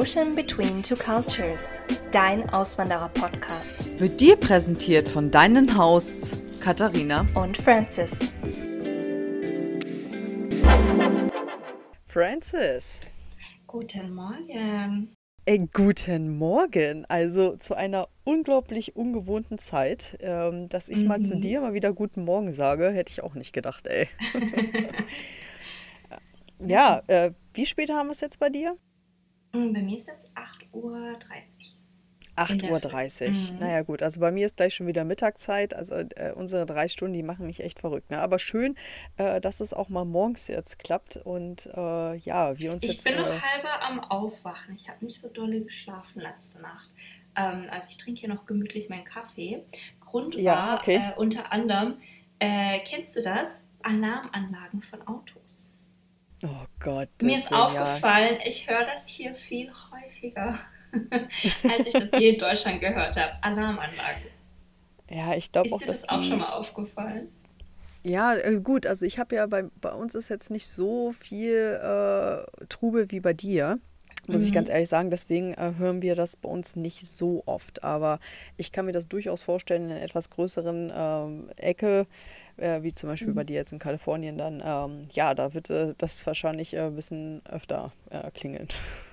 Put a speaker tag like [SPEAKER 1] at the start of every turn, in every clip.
[SPEAKER 1] Ocean Between Two Cultures, dein Auswanderer-Podcast.
[SPEAKER 2] Wird dir präsentiert von deinen Hosts Katharina
[SPEAKER 1] und Francis.
[SPEAKER 2] Francis.
[SPEAKER 1] Guten Morgen.
[SPEAKER 2] Ey, guten Morgen. Also zu einer unglaublich ungewohnten Zeit, ähm, dass ich mhm. mal zu mhm. dir mal wieder guten Morgen sage, hätte ich auch nicht gedacht, ey. ja, äh, wie spät haben wir es jetzt bei dir?
[SPEAKER 1] Mm, bei mir ist jetzt 8.30 Uhr.
[SPEAKER 2] 8.30 Uhr. Mhm. Naja, gut. Also bei mir ist gleich schon wieder Mittagszeit. Also äh, unsere drei Stunden, die machen mich echt verrückt. Ne? Aber schön, äh, dass es auch mal morgens jetzt klappt. Und äh, ja, wir uns
[SPEAKER 1] ich
[SPEAKER 2] jetzt.
[SPEAKER 1] Ich bin noch äh, halber am Aufwachen. Ich habe nicht so dolle geschlafen letzte Nacht. Ähm, also ich trinke hier noch gemütlich meinen Kaffee. Grund ja, war okay. Äh, unter anderem, äh, kennst du das? Alarmanlagen von Autos.
[SPEAKER 2] Oh Gott.
[SPEAKER 1] Mir ist aufgefallen, ja. ich höre das hier viel häufiger, als ich das hier in Deutschland gehört habe. Alarmanlagen.
[SPEAKER 2] Ja, ich glaube
[SPEAKER 1] auch,
[SPEAKER 2] dir
[SPEAKER 1] das auch schon mal aufgefallen?
[SPEAKER 2] Ja, äh, gut. Also ich habe ja bei, bei uns ist jetzt nicht so viel äh, Trubel wie bei dir. Muss mhm. ich ganz ehrlich sagen, deswegen äh, hören wir das bei uns nicht so oft. Aber ich kann mir das durchaus vorstellen, in einer etwas größeren ähm, Ecke äh, wie zum Beispiel mhm. bei dir jetzt in Kalifornien, dann ähm, ja, da wird äh, das wahrscheinlich äh, ein bisschen öfter äh, klingeln.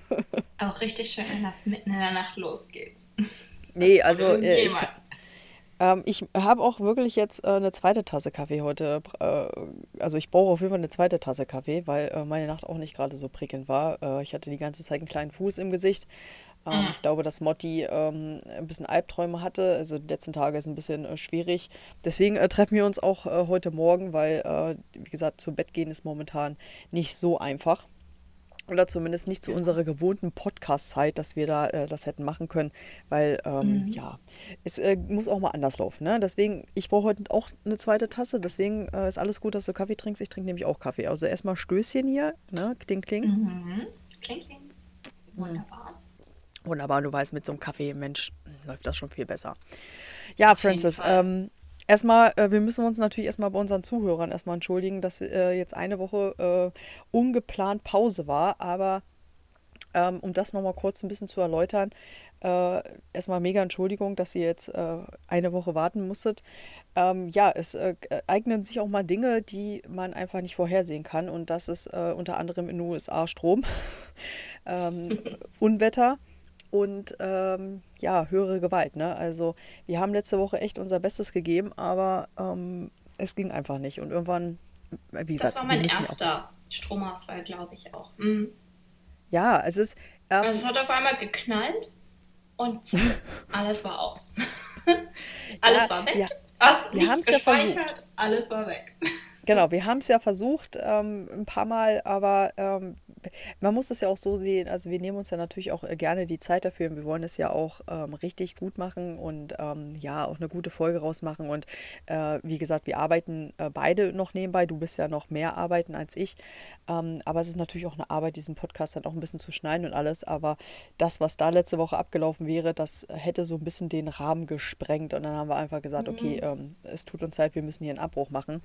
[SPEAKER 1] Auch richtig schön, wenn das mitten in der Nacht losgeht.
[SPEAKER 2] Nee, also äh, ich, ähm, ich habe auch wirklich jetzt äh, eine zweite Tasse Kaffee heute. also ich brauche auf jeden Fall eine zweite Tasse Kaffee, weil meine Nacht auch nicht gerade so prickelnd war. ich hatte die ganze Zeit einen kleinen Fuß im Gesicht mhm. Ich glaube, dass Motti ähm, ein bisschen Albträume hatte. Also die letzten Tage ist ein bisschen äh, schwierig. Deswegen äh, treffen wir uns auch äh, heute Morgen, weil, äh, wie gesagt, zu Bett gehen ist momentan nicht so einfach. Oder zumindest nicht zu unserer gewohnten Podcast-Zeit, dass wir da äh, das hätten machen können, weil ähm, mhm. ja, es äh, muss auch mal anders laufen. Ne? Deswegen, ich brauche heute auch eine zweite Tasse, deswegen ist alles gut, dass du Kaffee trinkst. Ich trinke nämlich auch Kaffee. Also erstmal Stößchen hier, ne? Kling, kling.
[SPEAKER 1] Mhm. Kling, kling. Wunderbar.
[SPEAKER 2] Wunderbar, du weißt, mit so einem Kaffee, Mensch, läuft das schon viel besser. Ja, Francis, ähm, erstmal, äh, wir müssen uns natürlich erstmal bei unseren Zuhörern erstmal entschuldigen, dass äh, jetzt eine Woche äh, ungeplant Pause war, aber ähm, um das nochmal kurz ein bisschen zu erläutern, äh, erstmal mega Entschuldigung, dass ihr jetzt äh, eine Woche warten musstet. Ähm, ja, es äh, eignen sich auch mal Dinge, die man einfach nicht vorhersehen kann. Und das ist äh, unter anderem in den USA Strom, ähm, Unwetter und ähm, ja, höhere Gewalt. Ne? Also wir haben letzte Woche echt unser Bestes gegeben, aber ähm, es ging einfach nicht. Und irgendwann, wie gesagt.
[SPEAKER 1] Das war mein erster Stromausfall, glaube ich auch. Mhm.
[SPEAKER 2] Ja, es ist.
[SPEAKER 1] Ähm, es hat auf einmal geknallt und alles war aus. alles ja, war weg. Ja, Was, wir haben es ja versucht. Alles war weg.
[SPEAKER 2] Genau, wir haben es ja versucht ähm, ein paar Mal, aber ähm, man muss es ja auch so sehen, also wir nehmen uns ja natürlich auch äh, gerne die Zeit dafür und wir wollen es ja auch ähm, richtig gut machen und ähm, ja, auch eine gute Folge rausmachen. Und äh, wie gesagt, wir arbeiten äh, beide noch nebenbei. Du bist ja noch mehr arbeiten als ich. Ähm, aber es ist natürlich auch eine Arbeit, diesen Podcast dann auch ein bisschen zu schneiden und alles. Aber das, was da letzte Woche abgelaufen wäre, das hätte so ein bisschen den Rahmen gesprengt. Und dann haben wir einfach gesagt, okay, mhm. ähm, es tut uns leid, wir müssen hier einen Abbruch machen.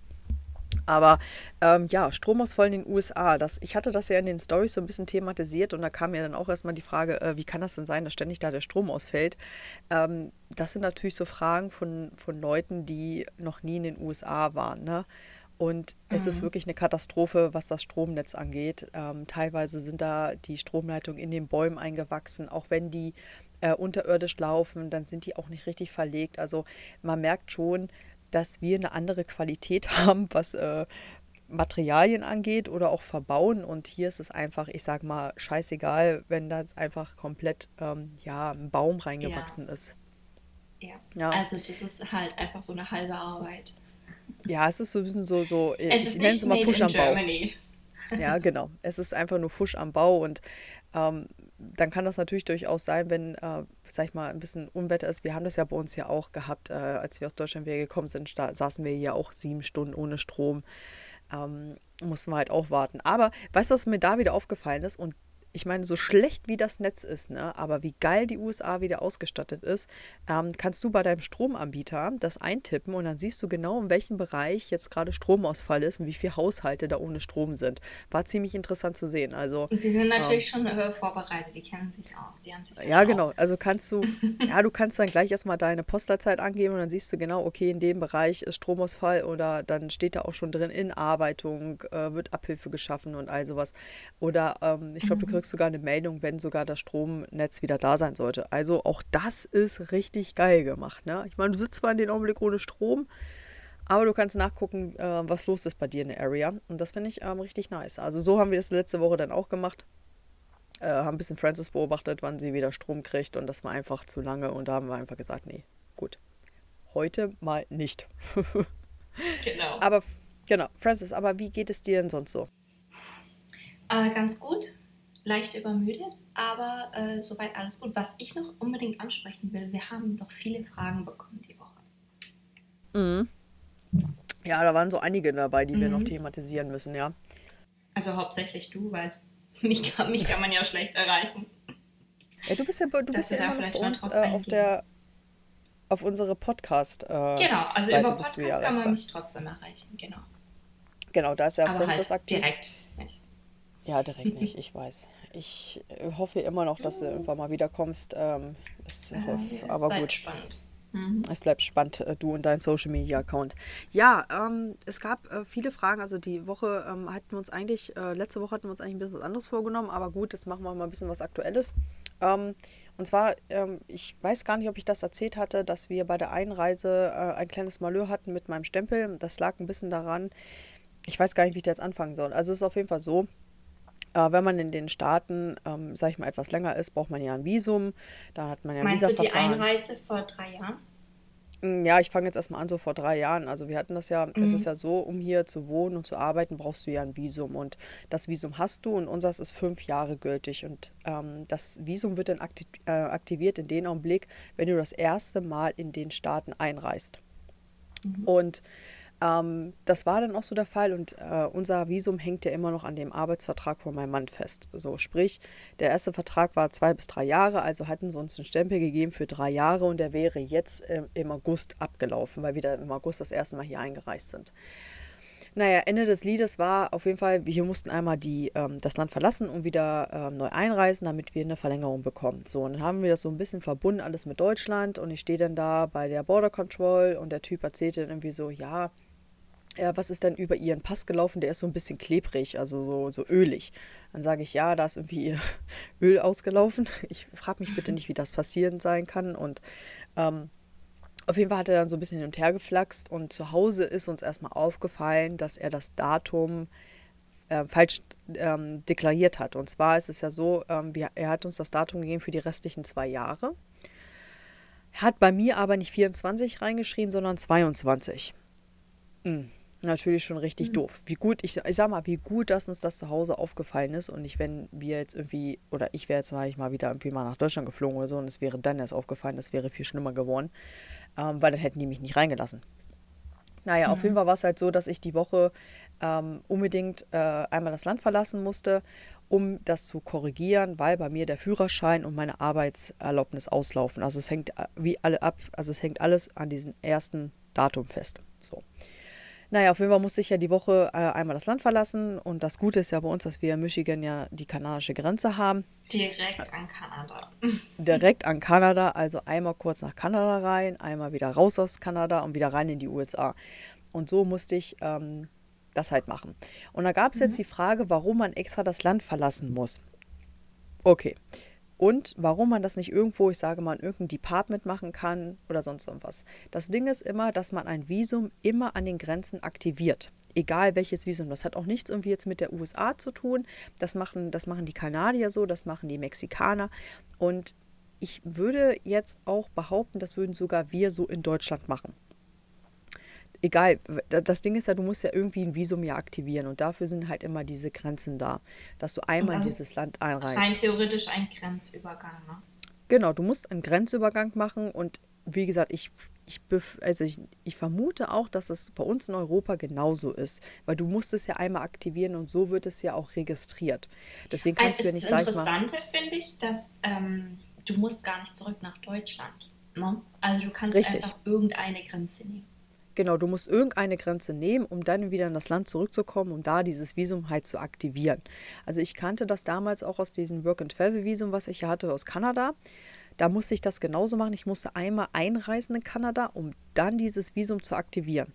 [SPEAKER 2] Aber ähm, ja, Stromausfall in den USA. Das, ich hatte das ja in den Stories so ein bisschen thematisiert und da kam ja dann auch erstmal die Frage, äh, wie kann das denn sein, dass ständig da der Strom ausfällt? Ähm, das sind natürlich so Fragen von, von Leuten, die noch nie in den USA waren. Ne? Und mhm. es ist mhm. wirklich eine Katastrophe, was das Stromnetz angeht. Ähm, teilweise sind da die Stromleitungen in den Bäumen eingewachsen, auch wenn die äh, unterirdisch laufen, dann sind die auch nicht richtig verlegt. Also man merkt schon, dass wir eine andere Qualität haben, was äh, Materialien angeht oder auch Verbauen. Und hier ist es einfach, ich sag mal, scheißegal, wenn da jetzt einfach komplett ähm, ja, ein Baum reingewachsen
[SPEAKER 1] ja.
[SPEAKER 2] ist.
[SPEAKER 1] Ja. ja. also das ist halt einfach so eine halbe Arbeit.
[SPEAKER 2] Ja, es ist so ein bisschen so, so
[SPEAKER 1] es ich nenne es immer Fusch am.
[SPEAKER 2] Bau. Ja, genau. Es ist einfach nur Fusch am Bau und ähm, dann kann das natürlich durchaus sein, wenn, äh, sag ich mal, ein bisschen Unwetter ist. Wir haben das ja bei uns ja auch gehabt, äh, als wir aus Deutschland wieder gekommen sind, saßen wir ja auch sieben Stunden ohne Strom. Ähm, mussten wir halt auch warten. Aber weißt du, was mir da wieder aufgefallen ist? Und ich meine, so schlecht wie das Netz ist, ne, aber wie geil die USA wieder ausgestattet ist, ähm, kannst du bei deinem Stromanbieter das eintippen und dann siehst du genau, in welchem Bereich jetzt gerade Stromausfall ist und wie viele Haushalte da ohne Strom sind. War ziemlich interessant zu sehen. Also,
[SPEAKER 1] die sind natürlich ähm, schon äh, vorbereitet, die kennen sich aus. Die haben sich
[SPEAKER 2] ja, genau. Also kannst du, ja, du kannst dann gleich erstmal deine Postlerzeit angeben und dann siehst du genau, okay, in dem Bereich ist Stromausfall oder dann steht da auch schon drin, Inarbeitung, äh, wird Abhilfe geschaffen und all sowas. Oder ähm, ich glaube, du mhm. Kriegst sogar eine Meldung, wenn sogar das Stromnetz wieder da sein sollte. Also auch das ist richtig geil gemacht. Ne? Ich meine, du sitzt zwar in dem Augenblick ohne Strom, aber du kannst nachgucken, äh, was los ist bei dir in der Area. Und das finde ich ähm, richtig nice. Also so haben wir das letzte Woche dann auch gemacht. Äh, haben ein bisschen Francis beobachtet, wann sie wieder Strom kriegt. Und das war einfach zu lange. Und da haben wir einfach gesagt, nee, gut. Heute mal nicht. genau. Aber genau, Francis, aber wie geht es dir denn sonst so?
[SPEAKER 1] Äh, ganz gut leicht übermüdet, aber äh, soweit alles gut. Was ich noch unbedingt ansprechen will, wir haben doch viele Fragen bekommen die Woche.
[SPEAKER 2] Mhm. Ja, da waren so einige dabei, die mhm. wir noch mhm. thematisieren müssen, ja.
[SPEAKER 1] Also hauptsächlich du, weil mich kann, mich kann man ja schlecht erreichen.
[SPEAKER 2] Ja, du bist ja, du bist ja immer noch uns äh, auf der auf unsere Podcast. Äh,
[SPEAKER 1] genau, also Seite über Podcast kann man mich trotzdem erreichen, genau.
[SPEAKER 2] Genau, da ist ja Aber
[SPEAKER 1] Francis halt aktiv. Direkt.
[SPEAKER 2] Ja, direkt nicht, ich weiß. Ich hoffe immer noch, dass du irgendwann mal wiederkommst. Ähm, es, äh, es aber bleibt gut. spannend. Mhm. Es bleibt spannend, äh, du und dein Social Media Account. Ja, ähm, es gab äh, viele Fragen. Also die Woche ähm, hatten wir uns eigentlich, äh, letzte Woche hatten wir uns eigentlich ein bisschen was anderes vorgenommen, aber gut, das machen wir mal ein bisschen was Aktuelles. Ähm, und zwar, ähm, ich weiß gar nicht, ob ich das erzählt hatte, dass wir bei der Einreise äh, ein kleines Malheur hatten mit meinem Stempel. Das lag ein bisschen daran, ich weiß gar nicht, wie ich da jetzt anfangen soll. Also es ist auf jeden Fall so, äh, wenn man in den Staaten, ähm, sag ich mal, etwas länger ist, braucht man ja ein Visum. Da hat man ja ein
[SPEAKER 1] Meinst du die Einreise vor drei Jahren?
[SPEAKER 2] Mm, ja, ich fange jetzt erstmal an, so vor drei Jahren. Also wir hatten das ja, mhm. es ist ja so, um hier zu wohnen und zu arbeiten, brauchst du ja ein Visum. Und das Visum hast du und unseres ist fünf Jahre gültig. Und ähm, das Visum wird dann aktiv, äh, aktiviert in dem Augenblick, wenn du das erste Mal in den Staaten einreist. Mhm. Und ähm, das war dann auch so der Fall und äh, unser Visum hängt ja immer noch an dem Arbeitsvertrag von meinem Mann fest. So, sprich, der erste Vertrag war zwei bis drei Jahre, also hatten sie uns einen Stempel gegeben für drei Jahre und der wäre jetzt äh, im August abgelaufen, weil wir dann im August das erste Mal hier eingereist sind. Naja, Ende des Liedes war auf jeden Fall, wir mussten einmal die, ähm, das Land verlassen und wieder ähm, neu einreisen, damit wir eine Verlängerung bekommen. So, und dann haben wir das so ein bisschen verbunden, alles mit Deutschland. Und ich stehe dann da bei der Border Control und der Typ erzählte dann irgendwie so, ja, ja, was ist denn über ihren Pass gelaufen? Der ist so ein bisschen klebrig, also so, so ölig. Dann sage ich, ja, da ist irgendwie ihr Öl ausgelaufen. Ich frage mich bitte nicht, wie das passieren sein kann. Und ähm, auf jeden Fall hat er dann so ein bisschen hin und her geflaxt und zu Hause ist uns erstmal aufgefallen, dass er das Datum äh, falsch ähm, deklariert hat. Und zwar ist es ja so, ähm, wir, er hat uns das Datum gegeben für die restlichen zwei Jahre. Hat bei mir aber nicht 24 reingeschrieben, sondern 22. Mhm natürlich schon richtig mhm. doof. Wie gut, ich, ich sag mal, wie gut, dass uns das zu Hause aufgefallen ist und nicht, wenn wir jetzt irgendwie, oder ich wäre jetzt mal, ich mal wieder irgendwie mal nach Deutschland geflogen oder so und es wäre dann erst aufgefallen, das wäre viel schlimmer geworden, ähm, weil dann hätten die mich nicht reingelassen. Naja, mhm. auf jeden Fall war es halt so, dass ich die Woche ähm, unbedingt äh, einmal das Land verlassen musste, um das zu korrigieren, weil bei mir der Führerschein und meine Arbeitserlaubnis auslaufen. Also es hängt äh, wie alle ab, also es hängt alles an diesem ersten Datum fest. So. Naja, auf jeden Fall musste ich ja die Woche äh, einmal das Land verlassen. Und das Gute ist ja bei uns, dass wir in Michigan ja die kanadische Grenze haben.
[SPEAKER 1] Direkt an Kanada.
[SPEAKER 2] Direkt an Kanada. Also einmal kurz nach Kanada rein, einmal wieder raus aus Kanada und wieder rein in die USA. Und so musste ich ähm, das halt machen. Und da gab es mhm. jetzt die Frage, warum man extra das Land verlassen muss. Okay und warum man das nicht irgendwo, ich sage mal, in irgendeinem Department machen kann oder sonst irgendwas. Das Ding ist immer, dass man ein Visum immer an den Grenzen aktiviert. Egal welches Visum. Das hat auch nichts irgendwie jetzt mit der USA zu tun. Das machen, das machen die Kanadier so, das machen die Mexikaner. Und ich würde jetzt auch behaupten, das würden sogar wir so in Deutschland machen egal, das Ding ist ja, du musst ja irgendwie ein Visum ja aktivieren und dafür sind halt immer diese Grenzen da, dass du einmal in dieses Land einreist.
[SPEAKER 1] Rein theoretisch ein Grenzübergang, ne?
[SPEAKER 2] Genau, du musst einen Grenzübergang machen und wie gesagt, ich ich, also ich, ich, vermute auch, dass es bei uns in Europa genauso ist, weil du musst es ja einmal aktivieren und so wird es ja auch registriert. Deswegen kannst
[SPEAKER 1] also
[SPEAKER 2] du ja nicht sagen.
[SPEAKER 1] Das Interessante finde ich, dass ähm, du musst gar nicht zurück nach Deutschland. Ne? Also du kannst Richtig. einfach irgendeine Grenze nehmen.
[SPEAKER 2] Genau, du musst irgendeine Grenze nehmen, um dann wieder in das Land zurückzukommen, um da dieses Visum halt zu aktivieren. Also ich kannte das damals auch aus diesem Work-and-Travel-Visum, was ich hatte aus Kanada. Da musste ich das genauso machen. Ich musste einmal einreisen in Kanada, um dann dieses Visum zu aktivieren.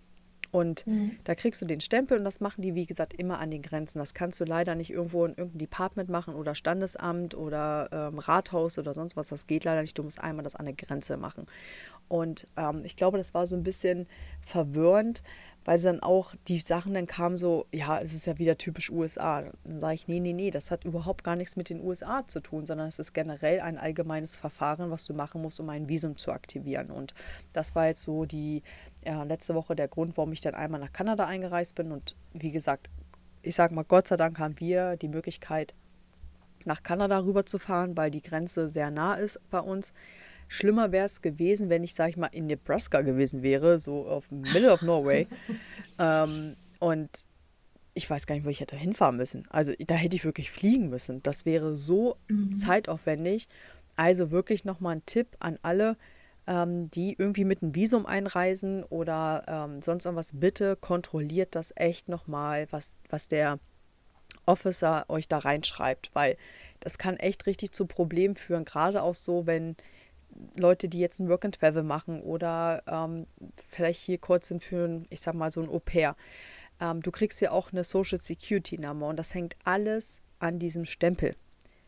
[SPEAKER 2] Und mhm. da kriegst du den Stempel und das machen die, wie gesagt, immer an den Grenzen. Das kannst du leider nicht irgendwo in irgendeinem Department machen oder Standesamt oder ähm, Rathaus oder sonst was. Das geht leider nicht. Du musst einmal das an der Grenze machen. Und ähm, ich glaube, das war so ein bisschen verwirrend, weil dann auch die Sachen dann kamen so, ja, es ist ja wieder typisch USA. Dann sage ich, nee, nee, nee, das hat überhaupt gar nichts mit den USA zu tun, sondern es ist generell ein allgemeines Verfahren, was du machen musst, um ein Visum zu aktivieren. Und das war jetzt so die ja, letzte Woche der Grund, warum ich dann einmal nach Kanada eingereist bin. Und wie gesagt, ich sage mal, Gott sei Dank haben wir die Möglichkeit, nach Kanada rüberzufahren, weil die Grenze sehr nah ist bei uns. Schlimmer wäre es gewesen, wenn ich, sag ich mal, in Nebraska gewesen wäre, so auf Middle of Norway. ähm, und ich weiß gar nicht, wo ich hätte hinfahren müssen. Also da hätte ich wirklich fliegen müssen. Das wäre so mhm. zeitaufwendig. Also wirklich nochmal ein Tipp an alle, ähm, die irgendwie mit einem Visum einreisen oder ähm, sonst irgendwas. Bitte kontrolliert das echt nochmal, was, was der Officer euch da reinschreibt, weil das kann echt richtig zu Problemen führen. Gerade auch so, wenn Leute, die jetzt ein Work and Travel machen oder ähm, vielleicht hier kurz sind für, ich sag mal, so ein Au pair. Ähm, du kriegst ja auch eine Social Security Nummer und das hängt alles an diesem Stempel.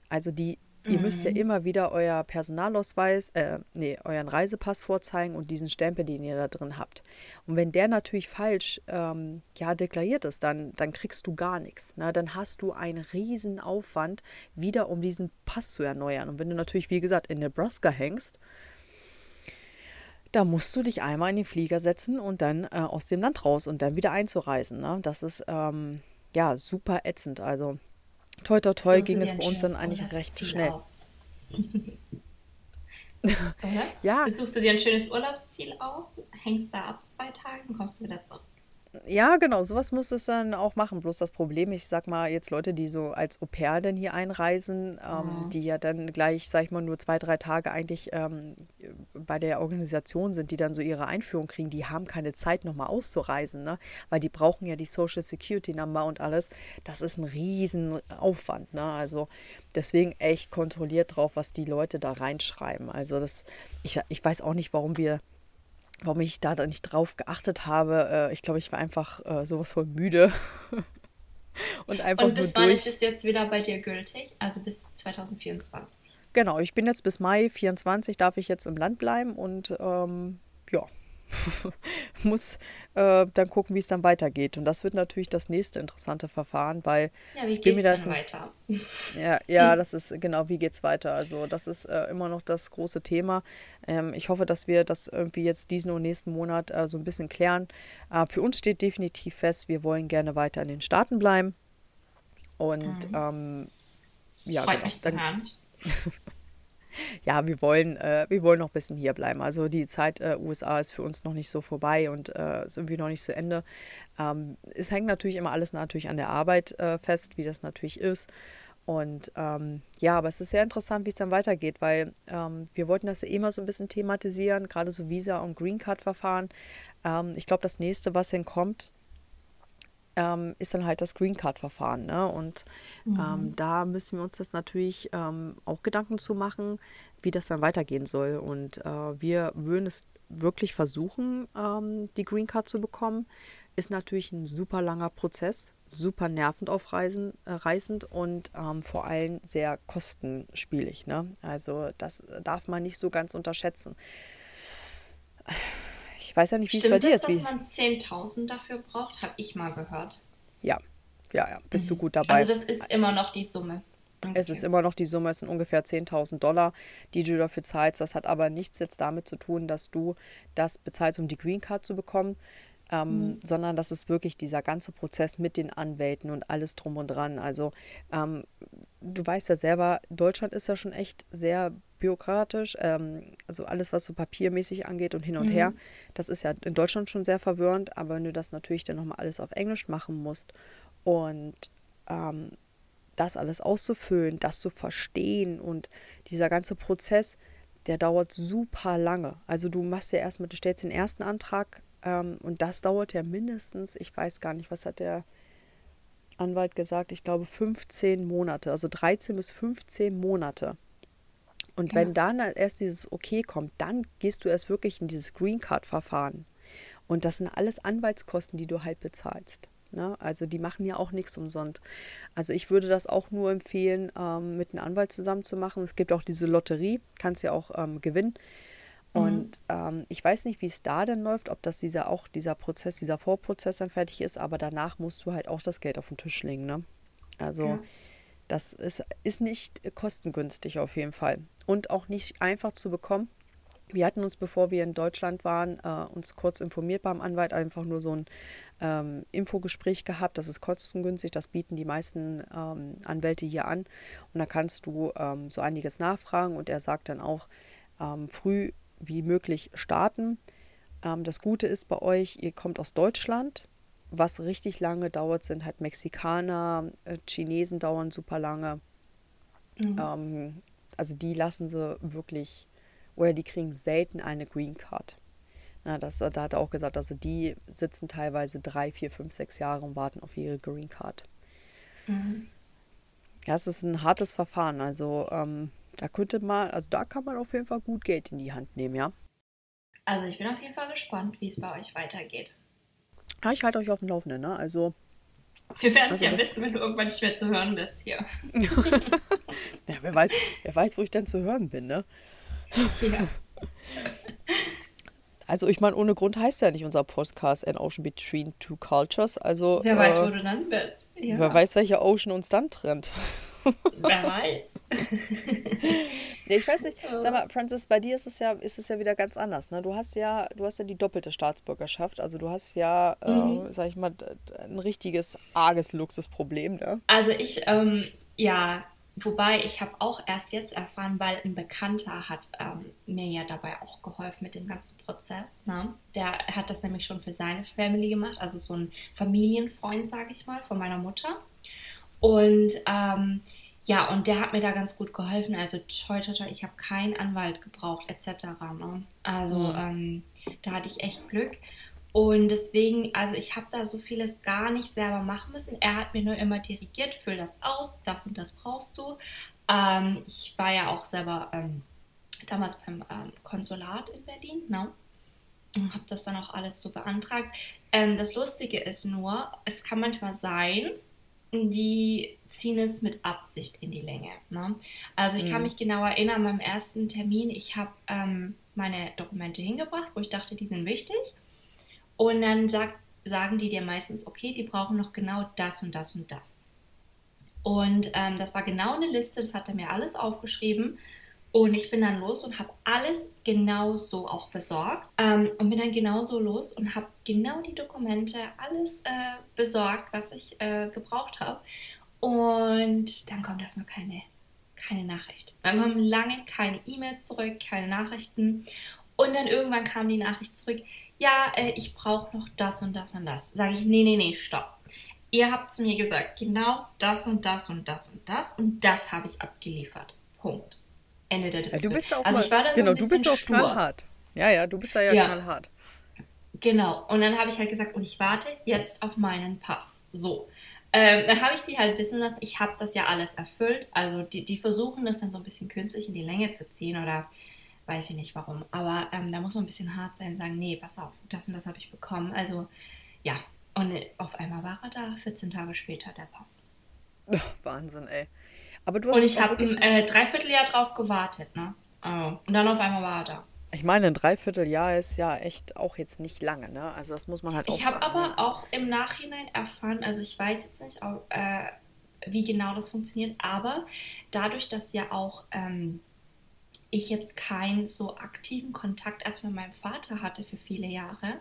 [SPEAKER 2] Also die Ihr müsst ja mhm. immer wieder euer Personalausweis, äh, nee, euren Reisepass vorzeigen und diesen Stempel, den ihr da drin habt. Und wenn der natürlich falsch ähm, ja, deklariert ist, dann, dann kriegst du gar nichts. Ne? Dann hast du einen riesen Aufwand, wieder um diesen Pass zu erneuern. Und wenn du natürlich, wie gesagt, in Nebraska hängst, da musst du dich einmal in den Flieger setzen und dann äh, aus dem Land raus und dann wieder einzureisen. Ne? Das ist ähm, ja super ätzend. Also toi toi toi ging es bei uns dann eigentlich recht schnell.
[SPEAKER 1] ja. Suchst du dir ein schönes Urlaubsziel aus, hängst da ab zwei Tage und kommst du wieder zurück.
[SPEAKER 2] Ja, genau, sowas muss es dann auch machen. Bloß das Problem, ich sag mal, jetzt Leute, die so als Au pair denn hier einreisen, ähm, mhm. die ja dann gleich, sag ich mal, nur zwei, drei Tage eigentlich ähm, bei der Organisation sind, die dann so ihre Einführung kriegen, die haben keine Zeit, nochmal auszureisen, ne? Weil die brauchen ja die Social Security Number und alles. Das ist ein riesen Aufwand, ne? Also deswegen echt kontrolliert drauf, was die Leute da reinschreiben. Also das, ich, ich weiß auch nicht, warum wir warum ich da nicht drauf geachtet habe. Äh, ich glaube, ich war einfach äh, sowas von müde.
[SPEAKER 1] und einfach und bis wann ist es jetzt wieder bei dir gültig? Also bis 2024?
[SPEAKER 2] Genau, ich bin jetzt bis Mai 24, darf ich jetzt im Land bleiben und ähm, muss äh, dann gucken, wie es dann weitergeht. Und das wird natürlich das nächste interessante Verfahren, weil.
[SPEAKER 1] Ja, wie geht es dann weiter?
[SPEAKER 2] Ja, ja, das ist genau, wie geht es weiter? Also, das ist äh, immer noch das große Thema. Ähm, ich hoffe, dass wir das irgendwie jetzt diesen und nächsten Monat äh, so ein bisschen klären. Äh, für uns steht definitiv fest, wir wollen gerne weiter in den Staaten bleiben. Und mhm. ähm, ja,
[SPEAKER 1] Freut genau, mich zu hören.
[SPEAKER 2] ja, wir wollen, äh, wir wollen noch ein bisschen hier bleiben. Also die Zeit äh, USA ist für uns noch nicht so vorbei und äh, ist irgendwie noch nicht zu Ende. Ähm, es hängt natürlich immer alles natürlich an der Arbeit äh, fest, wie das natürlich ist. Und ähm, ja, aber es ist sehr interessant, wie es dann weitergeht, weil ähm, wir wollten das ja immer so ein bisschen thematisieren, gerade so Visa- und Green Card-Verfahren. Ähm, ich glaube, das nächste, was hinkommt, ähm, ist dann halt das Green Card-Verfahren. Ne? Und ähm, mhm. ähm, da müssen wir uns das natürlich ähm, auch Gedanken zu machen, wie das dann weitergehen soll. Und äh, wir würden es wirklich versuchen, ähm, die Green Card zu bekommen. Ist natürlich ein super langer Prozess, super nervend aufreißend äh, und ähm, vor allem sehr kostenspielig. Ne? Also das darf man nicht so ganz unterschätzen. Ich weiß ja nicht, wie es bei dir ist.
[SPEAKER 1] Stimmt dass man 10.000 dafür braucht? Habe ich mal gehört.
[SPEAKER 2] Ja, ja, ja, bist mhm. du gut dabei.
[SPEAKER 1] Also das ist immer noch die Summe.
[SPEAKER 2] Okay. Es ist immer noch die Summe, es sind ungefähr 10.000 Dollar, die du dafür zahlst. Das hat aber nichts jetzt damit zu tun, dass du das bezahlst, um die Green Card zu bekommen. Ähm, mhm. sondern das ist wirklich dieser ganze Prozess mit den Anwälten und alles drum und dran. Also ähm, du weißt ja selber, Deutschland ist ja schon echt sehr bürokratisch. Ähm, also alles, was so papiermäßig angeht und hin und mhm. her, das ist ja in Deutschland schon sehr verwirrend. Aber wenn du das natürlich dann nochmal alles auf Englisch machen musst und ähm, das alles auszufüllen, das zu verstehen und dieser ganze Prozess, der dauert super lange. Also du machst ja erstmal, du stellst den ersten Antrag und das dauert ja mindestens, ich weiß gar nicht, was hat der Anwalt gesagt, ich glaube 15 Monate, also 13 bis 15 Monate. Und ja. wenn dann erst dieses Okay kommt, dann gehst du erst wirklich in dieses Green Card-Verfahren. Und das sind alles Anwaltskosten, die du halt bezahlst. Ne? Also die machen ja auch nichts umsonst. Also ich würde das auch nur empfehlen, ähm, mit einem Anwalt zusammen zu machen. Es gibt auch diese Lotterie, kannst ja auch ähm, gewinnen. Mhm. Und ähm, ich weiß nicht, wie es da dann läuft, ob das dieser auch dieser Prozess, dieser Vorprozess dann fertig ist, aber danach musst du halt auch das Geld auf den Tisch legen. Ne? Also ja. das ist, ist nicht kostengünstig auf jeden Fall. Und auch nicht einfach zu bekommen. Wir hatten uns, bevor wir in Deutschland waren, äh, uns kurz informiert beim Anwalt, einfach nur so ein ähm, Infogespräch gehabt. Das ist kostengünstig, das bieten die meisten ähm, Anwälte hier an. Und da kannst du ähm, so einiges nachfragen und er sagt dann auch, ähm, früh wie möglich starten. Ähm, das Gute ist bei euch, ihr kommt aus Deutschland. Was richtig lange dauert, sind halt Mexikaner, äh, Chinesen dauern super lange. Mhm. Ähm, also die lassen sie wirklich, oder die kriegen selten eine Green Card. Na, das, da hat er auch gesagt, also die sitzen teilweise drei, vier, fünf, sechs Jahre und warten auf ihre Green Card. Mhm. Ja, es ist ein hartes Verfahren. Also ähm, da könnte man, also da kann man auf jeden Fall gut Geld in die Hand nehmen, ja.
[SPEAKER 1] Also ich bin auf jeden Fall gespannt, wie es bei euch weitergeht.
[SPEAKER 2] Ja, ich halte euch auf dem Laufenden, ne? Also.
[SPEAKER 1] Wir werden es also ja wissen, wenn du irgendwann nicht mehr zu hören bist hier.
[SPEAKER 2] ja, wer weiß, wer weiß, wo ich denn zu hören bin, ne? Ja. Also ich meine, ohne Grund heißt ja nicht unser Podcast An Ocean Between Two Cultures. Also,
[SPEAKER 1] wer weiß, äh, wo du dann bist.
[SPEAKER 2] Ja. Wer weiß, welcher Ocean uns dann trennt.
[SPEAKER 1] Wer weiß.
[SPEAKER 2] nee, ich weiß nicht, sag mal, Francis, bei dir ist es ja, ist es ja wieder ganz anders. Ne? Du hast ja, du hast ja die doppelte Staatsbürgerschaft. Also du hast ja, äh, mhm. äh, sag ich mal, ein richtiges arges Luxusproblem. Ne?
[SPEAKER 1] Also ich, ähm, ja, wobei ich habe auch erst jetzt erfahren, weil ein Bekannter hat ähm, mir ja dabei auch geholfen mit dem ganzen Prozess. Ne? Der hat das nämlich schon für seine Family gemacht, also so ein Familienfreund, sage ich mal, von meiner Mutter. Und ähm, ja, und der hat mir da ganz gut geholfen. Also toi, toi, toi ich habe keinen Anwalt gebraucht etc. Ne? Also mhm. ähm, da hatte ich echt Glück. Und deswegen, also ich habe da so vieles gar nicht selber machen müssen. Er hat mir nur immer dirigiert, füll das aus, das und das brauchst du. Ähm, ich war ja auch selber ähm, damals beim ähm, Konsulat in Berlin, ne? Und habe das dann auch alles so beantragt. Ähm, das Lustige ist nur, es kann manchmal sein, die ziehen es mit Absicht in die Länge. Ne? Also ich mhm. kann mich genau erinnern, beim ersten Termin, ich habe ähm, meine Dokumente hingebracht, wo ich dachte, die sind wichtig. Und dann sag, sagen die dir meistens, okay, die brauchen noch genau das und das und das. Und ähm, das war genau eine Liste, das hat er mir alles aufgeschrieben. Und ich bin dann los und habe alles genau so auch besorgt ähm, und bin dann genauso los und habe genau die Dokumente, alles äh, besorgt, was ich äh, gebraucht habe. Und dann kommt erstmal keine, keine Nachricht. Dann kommen lange keine E-Mails zurück, keine Nachrichten. Und dann irgendwann kam die Nachricht zurück, ja, äh, ich brauche noch das und das und das. Sage ich, nee, nee, nee, stopp. Ihr habt zu mir gesagt, genau das und das und das und das und das habe ich abgeliefert. Punkt. Ende der Diskussion.
[SPEAKER 2] Ja, du bist auch also ich war da so genau, du bist auch knallhart. Ja, ja, du bist da ja, ja. knallhart.
[SPEAKER 1] Genau. Und dann habe ich halt gesagt, und ich warte jetzt auf meinen Pass. So. Ähm, dann habe ich die halt wissen lassen, ich habe das ja alles erfüllt. Also die, die versuchen das dann so ein bisschen künstlich in die Länge zu ziehen oder weiß ich nicht warum. Aber ähm, da muss man ein bisschen hart sein und sagen, nee, pass auf, das und das habe ich bekommen. Also ja, und auf einmal war er da, 14 Tage später der Pass.
[SPEAKER 2] Ach, Wahnsinn, ey.
[SPEAKER 1] Aber du hast Und ich habe ein äh, Dreivierteljahr drauf gewartet, ne? Oh. Und dann auf einmal war er da.
[SPEAKER 2] Ich meine, ein Dreivierteljahr ist ja echt auch jetzt nicht lange, ne? Also das muss man halt auch
[SPEAKER 1] Ich habe aber ne? auch im Nachhinein erfahren, also ich weiß jetzt nicht, äh, wie genau das funktioniert, aber dadurch, dass ja auch ähm, ich jetzt keinen so aktiven Kontakt erst mit meinem Vater hatte für viele Jahre,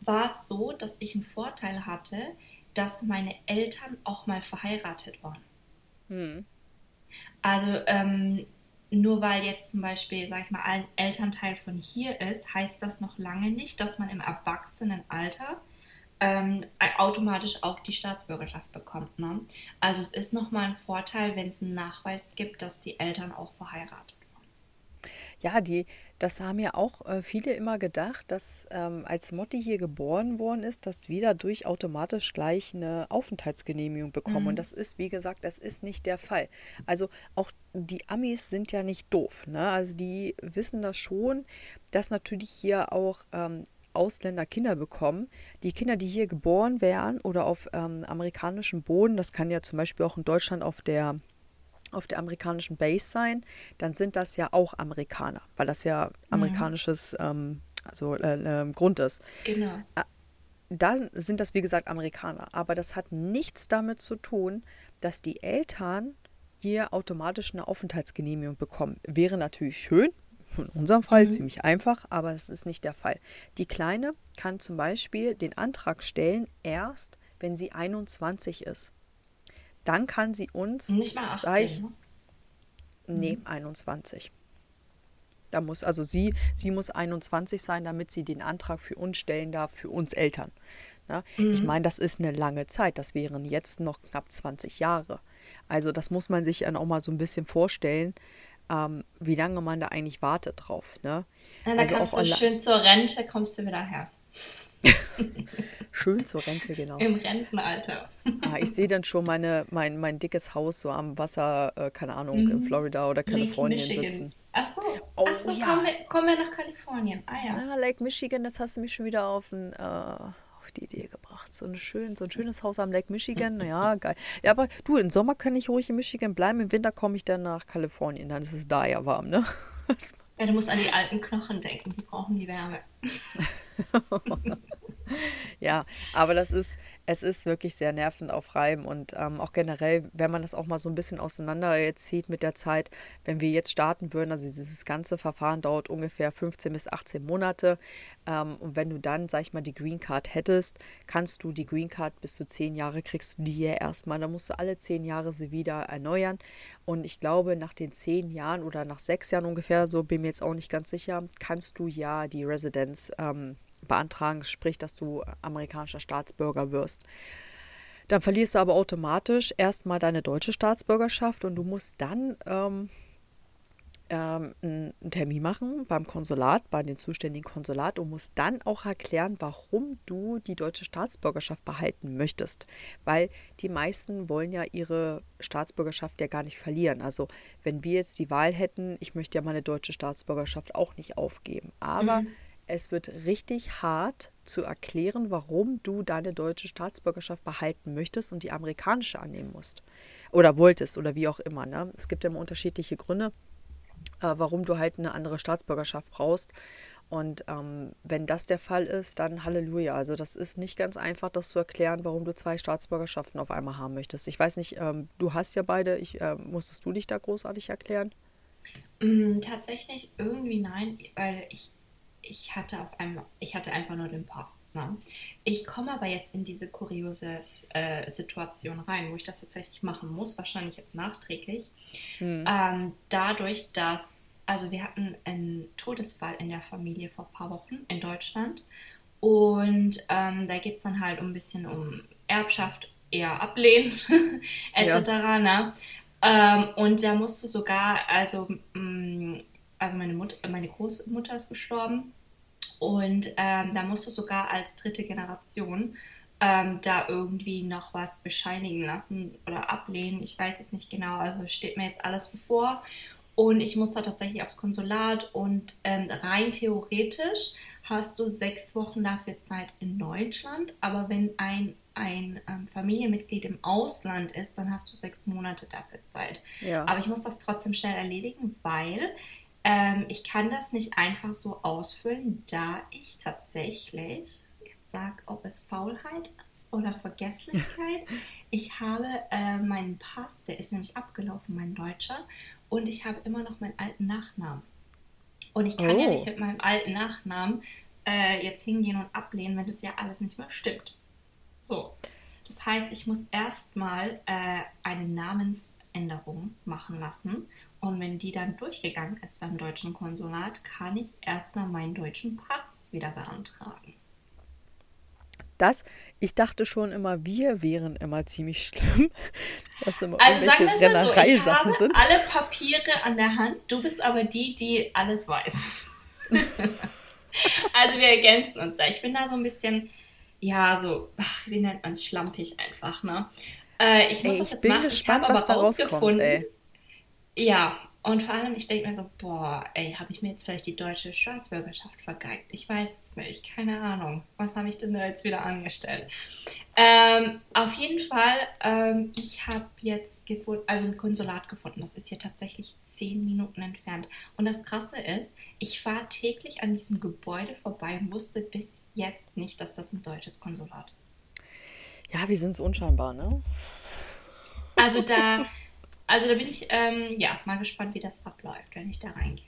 [SPEAKER 1] war es so, dass ich einen Vorteil hatte, dass meine Eltern auch mal verheiratet waren. Hm. Also ähm, nur weil jetzt zum Beispiel, sag ich mal, ein Elternteil von hier ist, heißt das noch lange nicht, dass man im Erwachsenenalter ähm, automatisch auch die Staatsbürgerschaft bekommt. Ne? Also es ist nochmal ein Vorteil, wenn es einen Nachweis gibt, dass die Eltern auch verheiratet
[SPEAKER 2] ja, die, das haben ja auch äh, viele immer gedacht, dass ähm, als Motti hier geboren worden ist, dass wir dadurch automatisch gleich eine Aufenthaltsgenehmigung bekommen. Mhm. Und das ist, wie gesagt, das ist nicht der Fall. Also auch die Amis sind ja nicht doof. Ne? Also die wissen das schon, dass natürlich hier auch ähm, Ausländer Kinder bekommen. Die Kinder, die hier geboren werden oder auf ähm, amerikanischem Boden, das kann ja zum Beispiel auch in Deutschland auf der auf der amerikanischen Base sein, dann sind das ja auch Amerikaner, weil das ja mhm. amerikanisches ähm, also, äh, äh, Grund ist. Genau. Äh, dann sind das, wie gesagt, Amerikaner. Aber das hat nichts damit zu tun, dass die Eltern hier automatisch eine Aufenthaltsgenehmigung bekommen. Wäre natürlich schön, in unserem Fall mhm. ziemlich einfach, aber es ist nicht der Fall. Die Kleine kann zum Beispiel den Antrag stellen, erst wenn sie 21 ist dann kann sie uns. Nicht mal 18. Ich, ne? Nee, 21. Da muss, also sie, sie muss 21 sein, damit sie den Antrag für uns stellen darf, für uns Eltern. Ne? Mhm. Ich meine, das ist eine lange Zeit. Das wären jetzt noch knapp 20 Jahre. Also das muss man sich dann auch mal so ein bisschen vorstellen, ähm, wie lange man da eigentlich wartet drauf. Ne?
[SPEAKER 1] Ja, dann also kannst du schön zur Rente, kommst du wieder her.
[SPEAKER 2] Schön zur Rente, genau.
[SPEAKER 1] Im Rentenalter.
[SPEAKER 2] ah, ich sehe dann schon meine, mein, mein dickes Haus so am Wasser, äh, keine Ahnung, mhm. in Florida oder Kalifornien sitzen.
[SPEAKER 1] Ach so, oh, Ach so ja. kommen, wir, kommen wir nach Kalifornien. Ah ja.
[SPEAKER 2] Ah, Lake Michigan, das hast du mich schon wieder auf, ein, äh, die Idee gebracht. So, eine schön, so ein schönes Haus am Lake Michigan, ja, geil. Ja, aber du, im Sommer kann ich ruhig in Michigan bleiben, im Winter komme ich dann nach Kalifornien, dann ist es da ja warm, ne?
[SPEAKER 1] ja, du musst an die alten Knochen denken, die brauchen die Wärme.
[SPEAKER 2] ja, aber das ist, es ist wirklich sehr nervenaufreibend und ähm, auch generell, wenn man das auch mal so ein bisschen auseinander jetzt zieht mit der Zeit, wenn wir jetzt starten würden, also dieses ganze Verfahren dauert ungefähr 15 bis 18 Monate ähm, und wenn du dann, sag ich mal, die Green Card hättest, kannst du die Green Card bis zu 10 Jahre kriegst du die hier erstmal, dann musst du alle 10 Jahre sie wieder erneuern. Und ich glaube, nach den 10 Jahren oder nach 6 Jahren ungefähr, so bin mir jetzt auch nicht ganz sicher, kannst du ja die Residenz ähm, beantragen, sprich, dass du amerikanischer Staatsbürger wirst. Dann verlierst du aber automatisch erstmal deine deutsche Staatsbürgerschaft und du musst dann ähm, ähm, einen Termin machen beim Konsulat, bei den zuständigen Konsulat und musst dann auch erklären, warum du die deutsche Staatsbürgerschaft behalten möchtest. Weil die meisten wollen ja ihre Staatsbürgerschaft ja gar nicht verlieren. Also wenn wir jetzt die Wahl hätten, ich möchte ja meine deutsche Staatsbürgerschaft auch nicht aufgeben. Aber mhm es wird richtig hart zu erklären, warum du deine deutsche Staatsbürgerschaft behalten möchtest und die amerikanische annehmen musst. Oder wolltest oder wie auch immer. Ne? Es gibt immer unterschiedliche Gründe, äh, warum du halt eine andere Staatsbürgerschaft brauchst. Und ähm, wenn das der Fall ist, dann Halleluja. Also das ist nicht ganz einfach, das zu erklären, warum du zwei Staatsbürgerschaften auf einmal haben möchtest. Ich weiß nicht, ähm, du hast ja beide. Ich, äh, musstest du dich da großartig erklären?
[SPEAKER 1] Mm, tatsächlich irgendwie nein, weil ich ich hatte auf einmal, ich hatte einfach nur den Pass. Ne? Ich komme aber jetzt in diese kuriose äh, Situation rein, wo ich das tatsächlich machen muss, wahrscheinlich jetzt nachträglich. Hm. Ähm, dadurch, dass, also wir hatten einen Todesfall in der Familie vor ein paar Wochen in Deutschland. Und ähm, da geht es dann halt um ein bisschen um Erbschaft, eher ablehnen, etc. Ja. Ne? Ähm, und da musst du sogar, also, mh, mm, also meine, Mutter, meine Großmutter ist gestorben und ähm, da musst du sogar als dritte Generation ähm, da irgendwie noch was bescheinigen lassen oder ablehnen. Ich weiß es nicht genau, also steht mir jetzt alles bevor. Und ich muss da tatsächlich aufs Konsulat und ähm, rein theoretisch hast du sechs Wochen dafür Zeit in Deutschland, aber wenn ein, ein ähm, Familienmitglied im Ausland ist, dann hast du sechs Monate dafür Zeit. Ja. Aber ich muss das trotzdem schnell erledigen, weil ähm, ich kann das nicht einfach so ausfüllen, da ich tatsächlich sage, ob es Faulheit ist oder Vergesslichkeit. ich habe äh, meinen Pass, der ist nämlich abgelaufen, mein Deutscher, und ich habe immer noch meinen alten Nachnamen. Und ich kann oh. ja nicht mit meinem alten Nachnamen äh, jetzt hingehen und ablehnen, wenn das ja alles nicht mehr stimmt. So. Das heißt, ich muss erstmal äh, eine Namensänderung machen lassen. Und wenn die dann durchgegangen ist beim deutschen Konsulat, kann ich erstmal meinen deutschen Pass wieder beantragen.
[SPEAKER 2] Das, ich dachte schon immer, wir wären immer ziemlich schlimm.
[SPEAKER 1] Dass immer also sagen wir es mal so, ich habe sind. alle Papiere an der Hand, du bist aber die, die alles weiß. also wir ergänzen uns da. Ich bin da so ein bisschen, ja, so, ach, wie nennt man es, schlampig einfach, ne? Äh, ich muss ey, das jetzt bin machen. Gespannt, ich habe aber rausgefunden. Ja, und vor allem, ich denke mir so, boah, ey, habe ich mir jetzt vielleicht die deutsche Staatsbürgerschaft vergeigt? Ich weiß es nicht, keine Ahnung. Was habe ich denn da jetzt wieder angestellt? Ähm, auf jeden Fall, ähm, ich habe jetzt gefunden, also ein Konsulat gefunden. Das ist hier tatsächlich zehn Minuten entfernt. Und das Krasse ist, ich fahre täglich an diesem Gebäude vorbei und wusste bis jetzt nicht, dass das ein deutsches Konsulat ist.
[SPEAKER 2] Ja, wir sind es unscheinbar, ne?
[SPEAKER 1] Also da Also da bin ich ähm, ja mal gespannt, wie das abläuft, wenn ich da reingehe.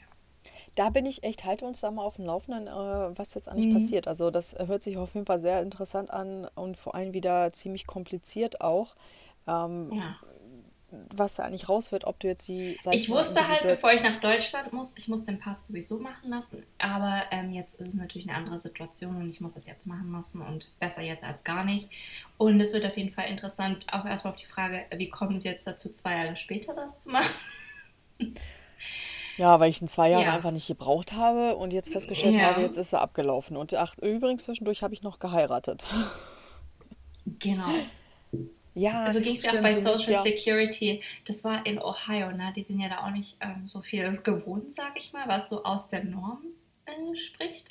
[SPEAKER 2] Da bin ich echt, halte uns da mal auf dem Laufenden, äh, was jetzt eigentlich mhm. passiert. Also das hört sich auf jeden Fall sehr interessant an und vor allem wieder ziemlich kompliziert auch. Ähm, ja was da eigentlich raus wird, ob du jetzt die.
[SPEAKER 1] Ich wusste halt, bevor ich nach Deutschland muss, ich muss den Pass sowieso machen lassen. Aber ähm, jetzt ist es natürlich eine andere Situation und ich muss das jetzt machen lassen und besser jetzt als gar nicht. Und es wird auf jeden Fall interessant, auch erstmal auf die Frage, wie kommen sie jetzt dazu, zwei Jahre später das zu machen?
[SPEAKER 2] Ja, weil ich in zwei Jahren ja. einfach nicht gebraucht habe und jetzt festgestellt ja. habe, jetzt ist er abgelaufen. Und ach, übrigens zwischendurch habe ich noch geheiratet.
[SPEAKER 1] Genau. Ja, also ging es ja auch bei Social ja. Security. Das war in Ohio, ne? Die sind ja da auch nicht ähm, so viel gewohnt, sag ich mal, was so aus der Norm äh, spricht.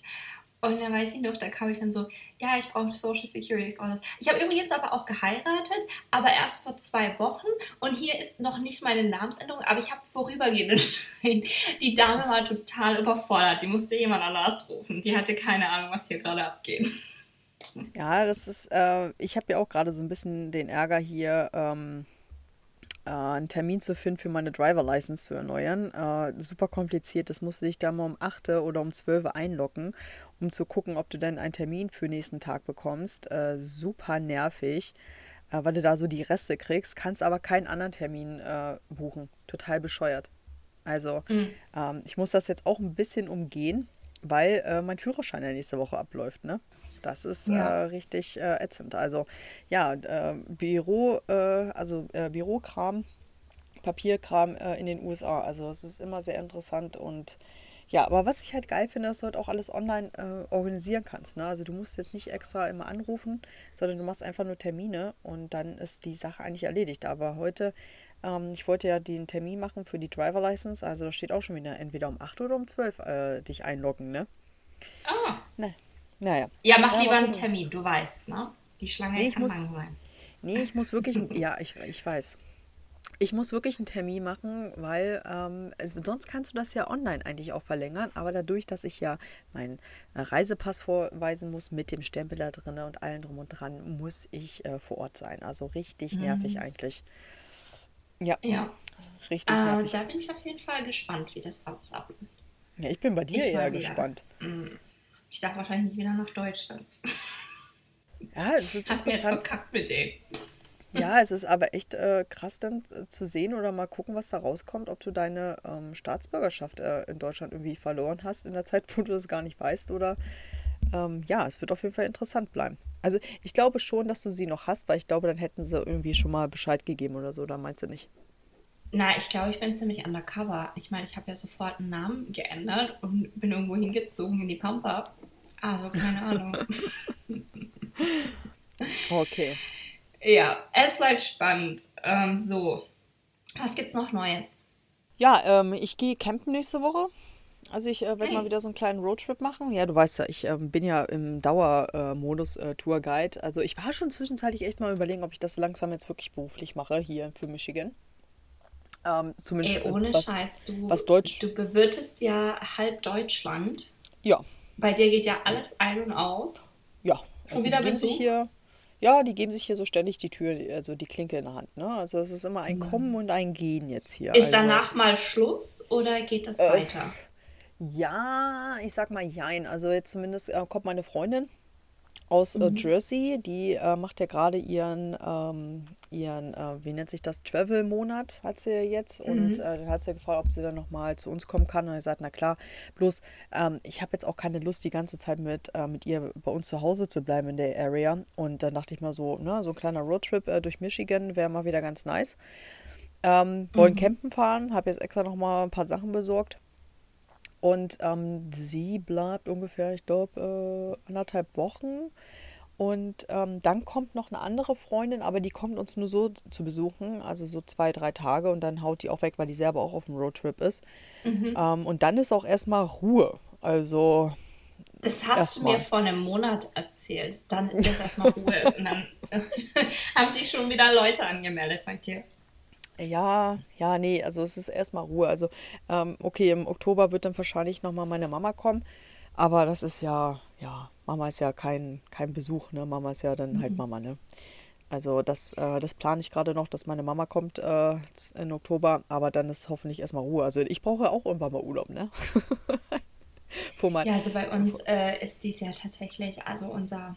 [SPEAKER 1] Und da weiß ich noch, da kam ich dann so, ja, ich brauche Social Security. Ich, das. ich habe übrigens aber auch geheiratet, aber erst vor zwei Wochen. Und hier ist noch nicht meine Namensänderung, aber ich habe vorübergehend Die Dame war total überfordert. Die musste jemand anders rufen. Die hatte keine Ahnung, was hier gerade abgeht.
[SPEAKER 2] Ja, das ist, äh, ich habe ja auch gerade so ein bisschen den Ärger hier, ähm, äh, einen Termin zu finden für meine Driver License zu erneuern. Äh, super kompliziert. Das musste ich da mal um 8 oder um 12 einloggen, um zu gucken, ob du dann einen Termin für nächsten Tag bekommst. Äh, super nervig, äh, weil du da so die Reste kriegst, kannst aber keinen anderen Termin äh, buchen. Total bescheuert. Also, mhm. ähm, ich muss das jetzt auch ein bisschen umgehen weil äh, mein Führerschein ja nächste Woche abläuft. Ne? Das ist ja. äh, richtig äh, ätzend. Also ja, äh, Büro, äh, also äh, Bürokram, Papierkram in den USA. Also es ist immer sehr interessant und ja, aber was ich halt geil finde, dass du halt auch alles online organisieren kannst. Ne? Also du musst jetzt nicht extra immer anrufen, sondern du machst einfach nur Termine und dann ist die Sache eigentlich erledigt. Aber heute ähm, ich wollte ja den Termin machen für die Driver License. Also da steht auch schon wieder entweder um 8 oder um 12 äh, dich einloggen, ne?
[SPEAKER 1] Ah.
[SPEAKER 2] Ne. Naja.
[SPEAKER 1] Ja, mach lieber einen Termin, du weißt, ne? Die Schlange
[SPEAKER 2] nee, kann muss, lang sein. Nee, ich muss wirklich, ja, ich, ich weiß. Ich muss wirklich einen Termin machen, weil ähm, also sonst kannst du das ja online eigentlich auch verlängern. Aber dadurch, dass ich ja meinen äh, Reisepass vorweisen muss mit dem Stempel da drin und allen drum und dran, muss ich äh, vor Ort sein. Also richtig nervig mhm. eigentlich. Ja.
[SPEAKER 1] Ja. Richtig äh, nervig. Da bin ich auf jeden Fall gespannt, wie das abläuft.
[SPEAKER 2] Ja, ich bin bei dir ich eher gespannt.
[SPEAKER 1] Mm. Ich darf wahrscheinlich nicht wieder nach Deutschland.
[SPEAKER 2] Ja, es ist
[SPEAKER 1] Hat interessant. Mir jetzt verkackt mit denen.
[SPEAKER 2] Ja, es ist aber echt äh, krass dann äh, zu sehen oder mal gucken, was da rauskommt, ob du deine ähm, Staatsbürgerschaft äh, in Deutschland irgendwie verloren hast in der Zeit, wo du das gar nicht weißt oder ähm, ja, es wird auf jeden Fall interessant bleiben. Also ich glaube schon, dass du sie noch hast, weil ich glaube, dann hätten sie irgendwie schon mal Bescheid gegeben oder so, oder meinst du nicht?
[SPEAKER 1] Na, ich glaube, ich bin ziemlich undercover. Ich meine, ich habe ja sofort einen Namen geändert und bin irgendwo hingezogen in die Pampa. Also, keine Ahnung.
[SPEAKER 2] okay.
[SPEAKER 1] Ja, es bleibt spannend. Ähm, so, was gibt's noch Neues?
[SPEAKER 2] Ja, ähm, ich gehe campen nächste Woche. Also ich äh, werde mal wieder so einen kleinen Roadtrip machen. Ja, du weißt ja, ich äh, bin ja im Dauermodus äh, Tourguide. Also ich war schon zwischenzeitlich echt mal überlegen, ob ich das langsam jetzt wirklich beruflich mache hier für Michigan.
[SPEAKER 1] Ähm, zumindest Ey, ohne was, Scheiß, du, was Deutsch. du bewirtest ja halb Deutschland.
[SPEAKER 2] Ja.
[SPEAKER 1] Bei dir geht ja alles ein und aus.
[SPEAKER 2] Ja. Schon also wieder die Besuch? Hier, ja, die geben sich hier so ständig die Tür, also die Klinke in der Hand. Ne? Also es ist immer ein. Kommen und ein Gehen jetzt hier.
[SPEAKER 1] Ist
[SPEAKER 2] also,
[SPEAKER 1] danach mal Schluss oder geht das äh, weiter?
[SPEAKER 2] Ja, ich sag mal jein. Also jetzt zumindest äh, kommt meine Freundin aus äh, mhm. Jersey, die äh, macht ja gerade ihren, ähm, ihren äh, wie nennt sich das, Travel-Monat hat sie jetzt. Mhm. Und äh, dann hat sie gefragt, ob sie dann nochmal zu uns kommen kann. Und er sagt, na klar, bloß ähm, ich habe jetzt auch keine Lust, die ganze Zeit mit, äh, mit ihr bei uns zu Hause zu bleiben in der Area. Und dann dachte ich mal so, ne, so ein kleiner Roadtrip äh, durch Michigan wäre mal wieder ganz nice. Ähm, wollen mhm. campen fahren, habe jetzt extra nochmal ein paar Sachen besorgt. Und ähm, sie bleibt ungefähr, ich glaube, äh, anderthalb Wochen. Und ähm, dann kommt noch eine andere Freundin, aber die kommt uns nur so zu besuchen, also so zwei, drei Tage und dann haut die auch weg, weil die selber auch auf dem Roadtrip ist. Mhm. Ähm, und dann ist auch erstmal Ruhe. Also.
[SPEAKER 1] Das hast du mir vor einem Monat erzählt, dann, dass erstmal Ruhe ist. Und dann haben sich schon wieder Leute angemeldet bei dir.
[SPEAKER 2] Ja, ja, nee, also es ist erstmal Ruhe. Also, ähm, okay, im Oktober wird dann wahrscheinlich nochmal meine Mama kommen. Aber das ist ja, ja, Mama ist ja kein, kein Besuch, ne? Mama ist ja dann halt mhm. Mama, ne? Also das, äh, das plane ich gerade noch, dass meine Mama kommt äh, in Oktober, aber dann ist hoffentlich erstmal Ruhe. Also ich brauche auch irgendwann mal Urlaub, ne?
[SPEAKER 1] ja, also bei uns äh, ist dies Jahr tatsächlich, also unser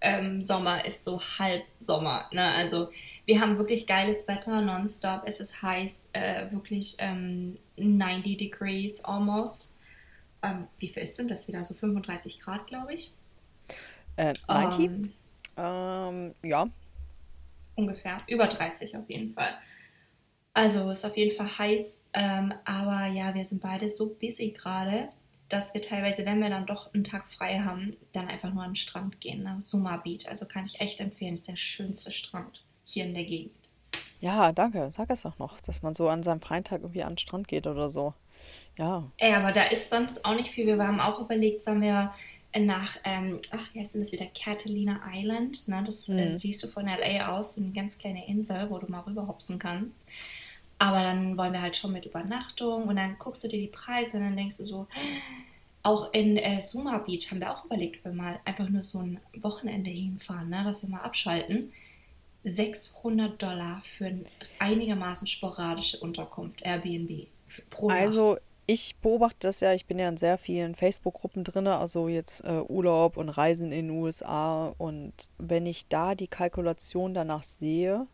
[SPEAKER 1] ähm, Sommer ist so halb Sommer. Ne? Also wir haben wirklich geiles Wetter, nonstop. Es ist heiß, äh, wirklich ähm, 90 Degrees almost. Ähm, wie viel ist denn das wieder? So 35 Grad, glaube ich.
[SPEAKER 2] Äh, 90? Ähm, ähm, ja.
[SPEAKER 1] Ungefähr. Über 30 auf jeden Fall. Also ist auf jeden Fall heiß. Ähm, aber ja, wir sind beide so busy gerade dass wir teilweise, wenn wir dann doch einen Tag frei haben, dann einfach nur an den Strand gehen, ne? Suma Beach. Also kann ich echt empfehlen, ist der schönste Strand hier in der Gegend.
[SPEAKER 2] Ja, danke. Sag es doch noch, dass man so an seinem freien Tag irgendwie an den Strand geht oder so. Ja.
[SPEAKER 1] Ey, aber da ist sonst auch nicht viel. Wir haben auch überlegt, sollen wir nach, ähm, ach, wie heißt denn das wieder? Catalina Island. Ne? Das äh, mhm. äh, siehst du von L.A. aus, so eine ganz kleine Insel, wo du mal rüberhopsen kannst. Aber dann wollen wir halt schon mit Übernachtung und dann guckst du dir die Preise und dann denkst du so, auch in äh, Suma Beach haben wir auch überlegt, ob wir mal einfach nur so ein Wochenende hinfahren, ne, dass wir mal abschalten. 600 Dollar für eine einigermaßen sporadische Unterkunft, Airbnb
[SPEAKER 2] pro. Also ich beobachte das ja, ich bin ja in sehr vielen Facebook-Gruppen drin, also jetzt äh, Urlaub und Reisen in den USA. Und wenn ich da die Kalkulation danach sehe,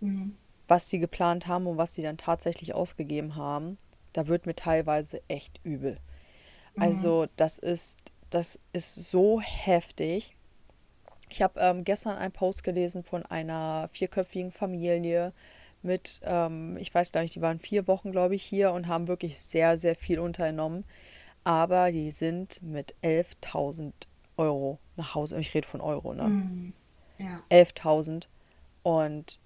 [SPEAKER 2] mhm was sie geplant haben und was sie dann tatsächlich ausgegeben haben, da wird mir teilweise echt übel. Mhm. Also das ist, das ist so heftig. Ich habe ähm, gestern einen Post gelesen von einer vierköpfigen Familie mit, ähm, ich weiß gar nicht, die waren vier Wochen, glaube ich, hier und haben wirklich sehr, sehr viel unternommen. Aber die sind mit 11.000 Euro nach Hause. Ich rede von Euro, ne? Mhm. Ja. 11.000. Und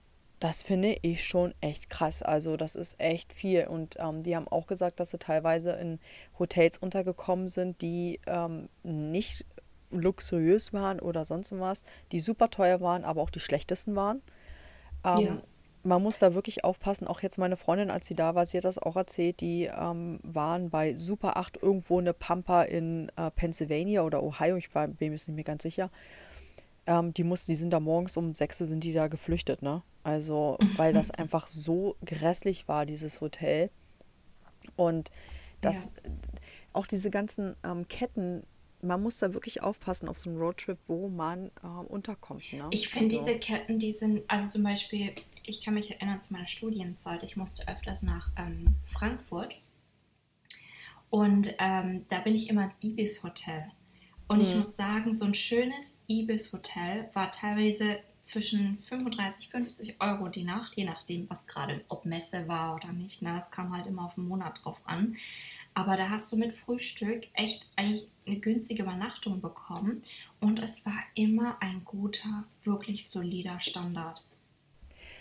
[SPEAKER 2] das finde ich schon echt krass. Also das ist echt viel. Und ähm, die haben auch gesagt, dass sie teilweise in Hotels untergekommen sind, die ähm, nicht luxuriös waren oder sonst was, die super teuer waren, aber auch die schlechtesten waren. Ähm, ja. Man muss da wirklich aufpassen. Auch jetzt meine Freundin, als sie da war, sie hat das auch erzählt, die ähm, waren bei Super 8 irgendwo in der Pampa in äh, Pennsylvania oder Ohio, ich war, bin mir nicht mehr ganz sicher. Ähm, die mussten, die sind da morgens um 6 sind die da geflüchtet, ne? Also, weil das einfach so grässlich war, dieses Hotel. Und das, ja. auch diese ganzen ähm, Ketten, man muss da wirklich aufpassen auf so einem Roadtrip, wo man ähm, unterkommt. Ne?
[SPEAKER 1] Ich finde also. diese Ketten, die sind, also zum Beispiel, ich kann mich erinnern zu meiner Studienzeit, ich musste öfters nach ähm, Frankfurt. Und ähm, da bin ich immer im Ibis Hotel. Und mhm. ich muss sagen, so ein schönes Ibis Hotel war teilweise zwischen 35, 50 Euro die Nacht, je nachdem, was gerade, ob Messe war oder nicht. Ne? Das kam halt immer auf den Monat drauf an. Aber da hast du mit Frühstück echt eigentlich eine günstige Übernachtung bekommen. Und es war immer ein guter, wirklich solider Standard.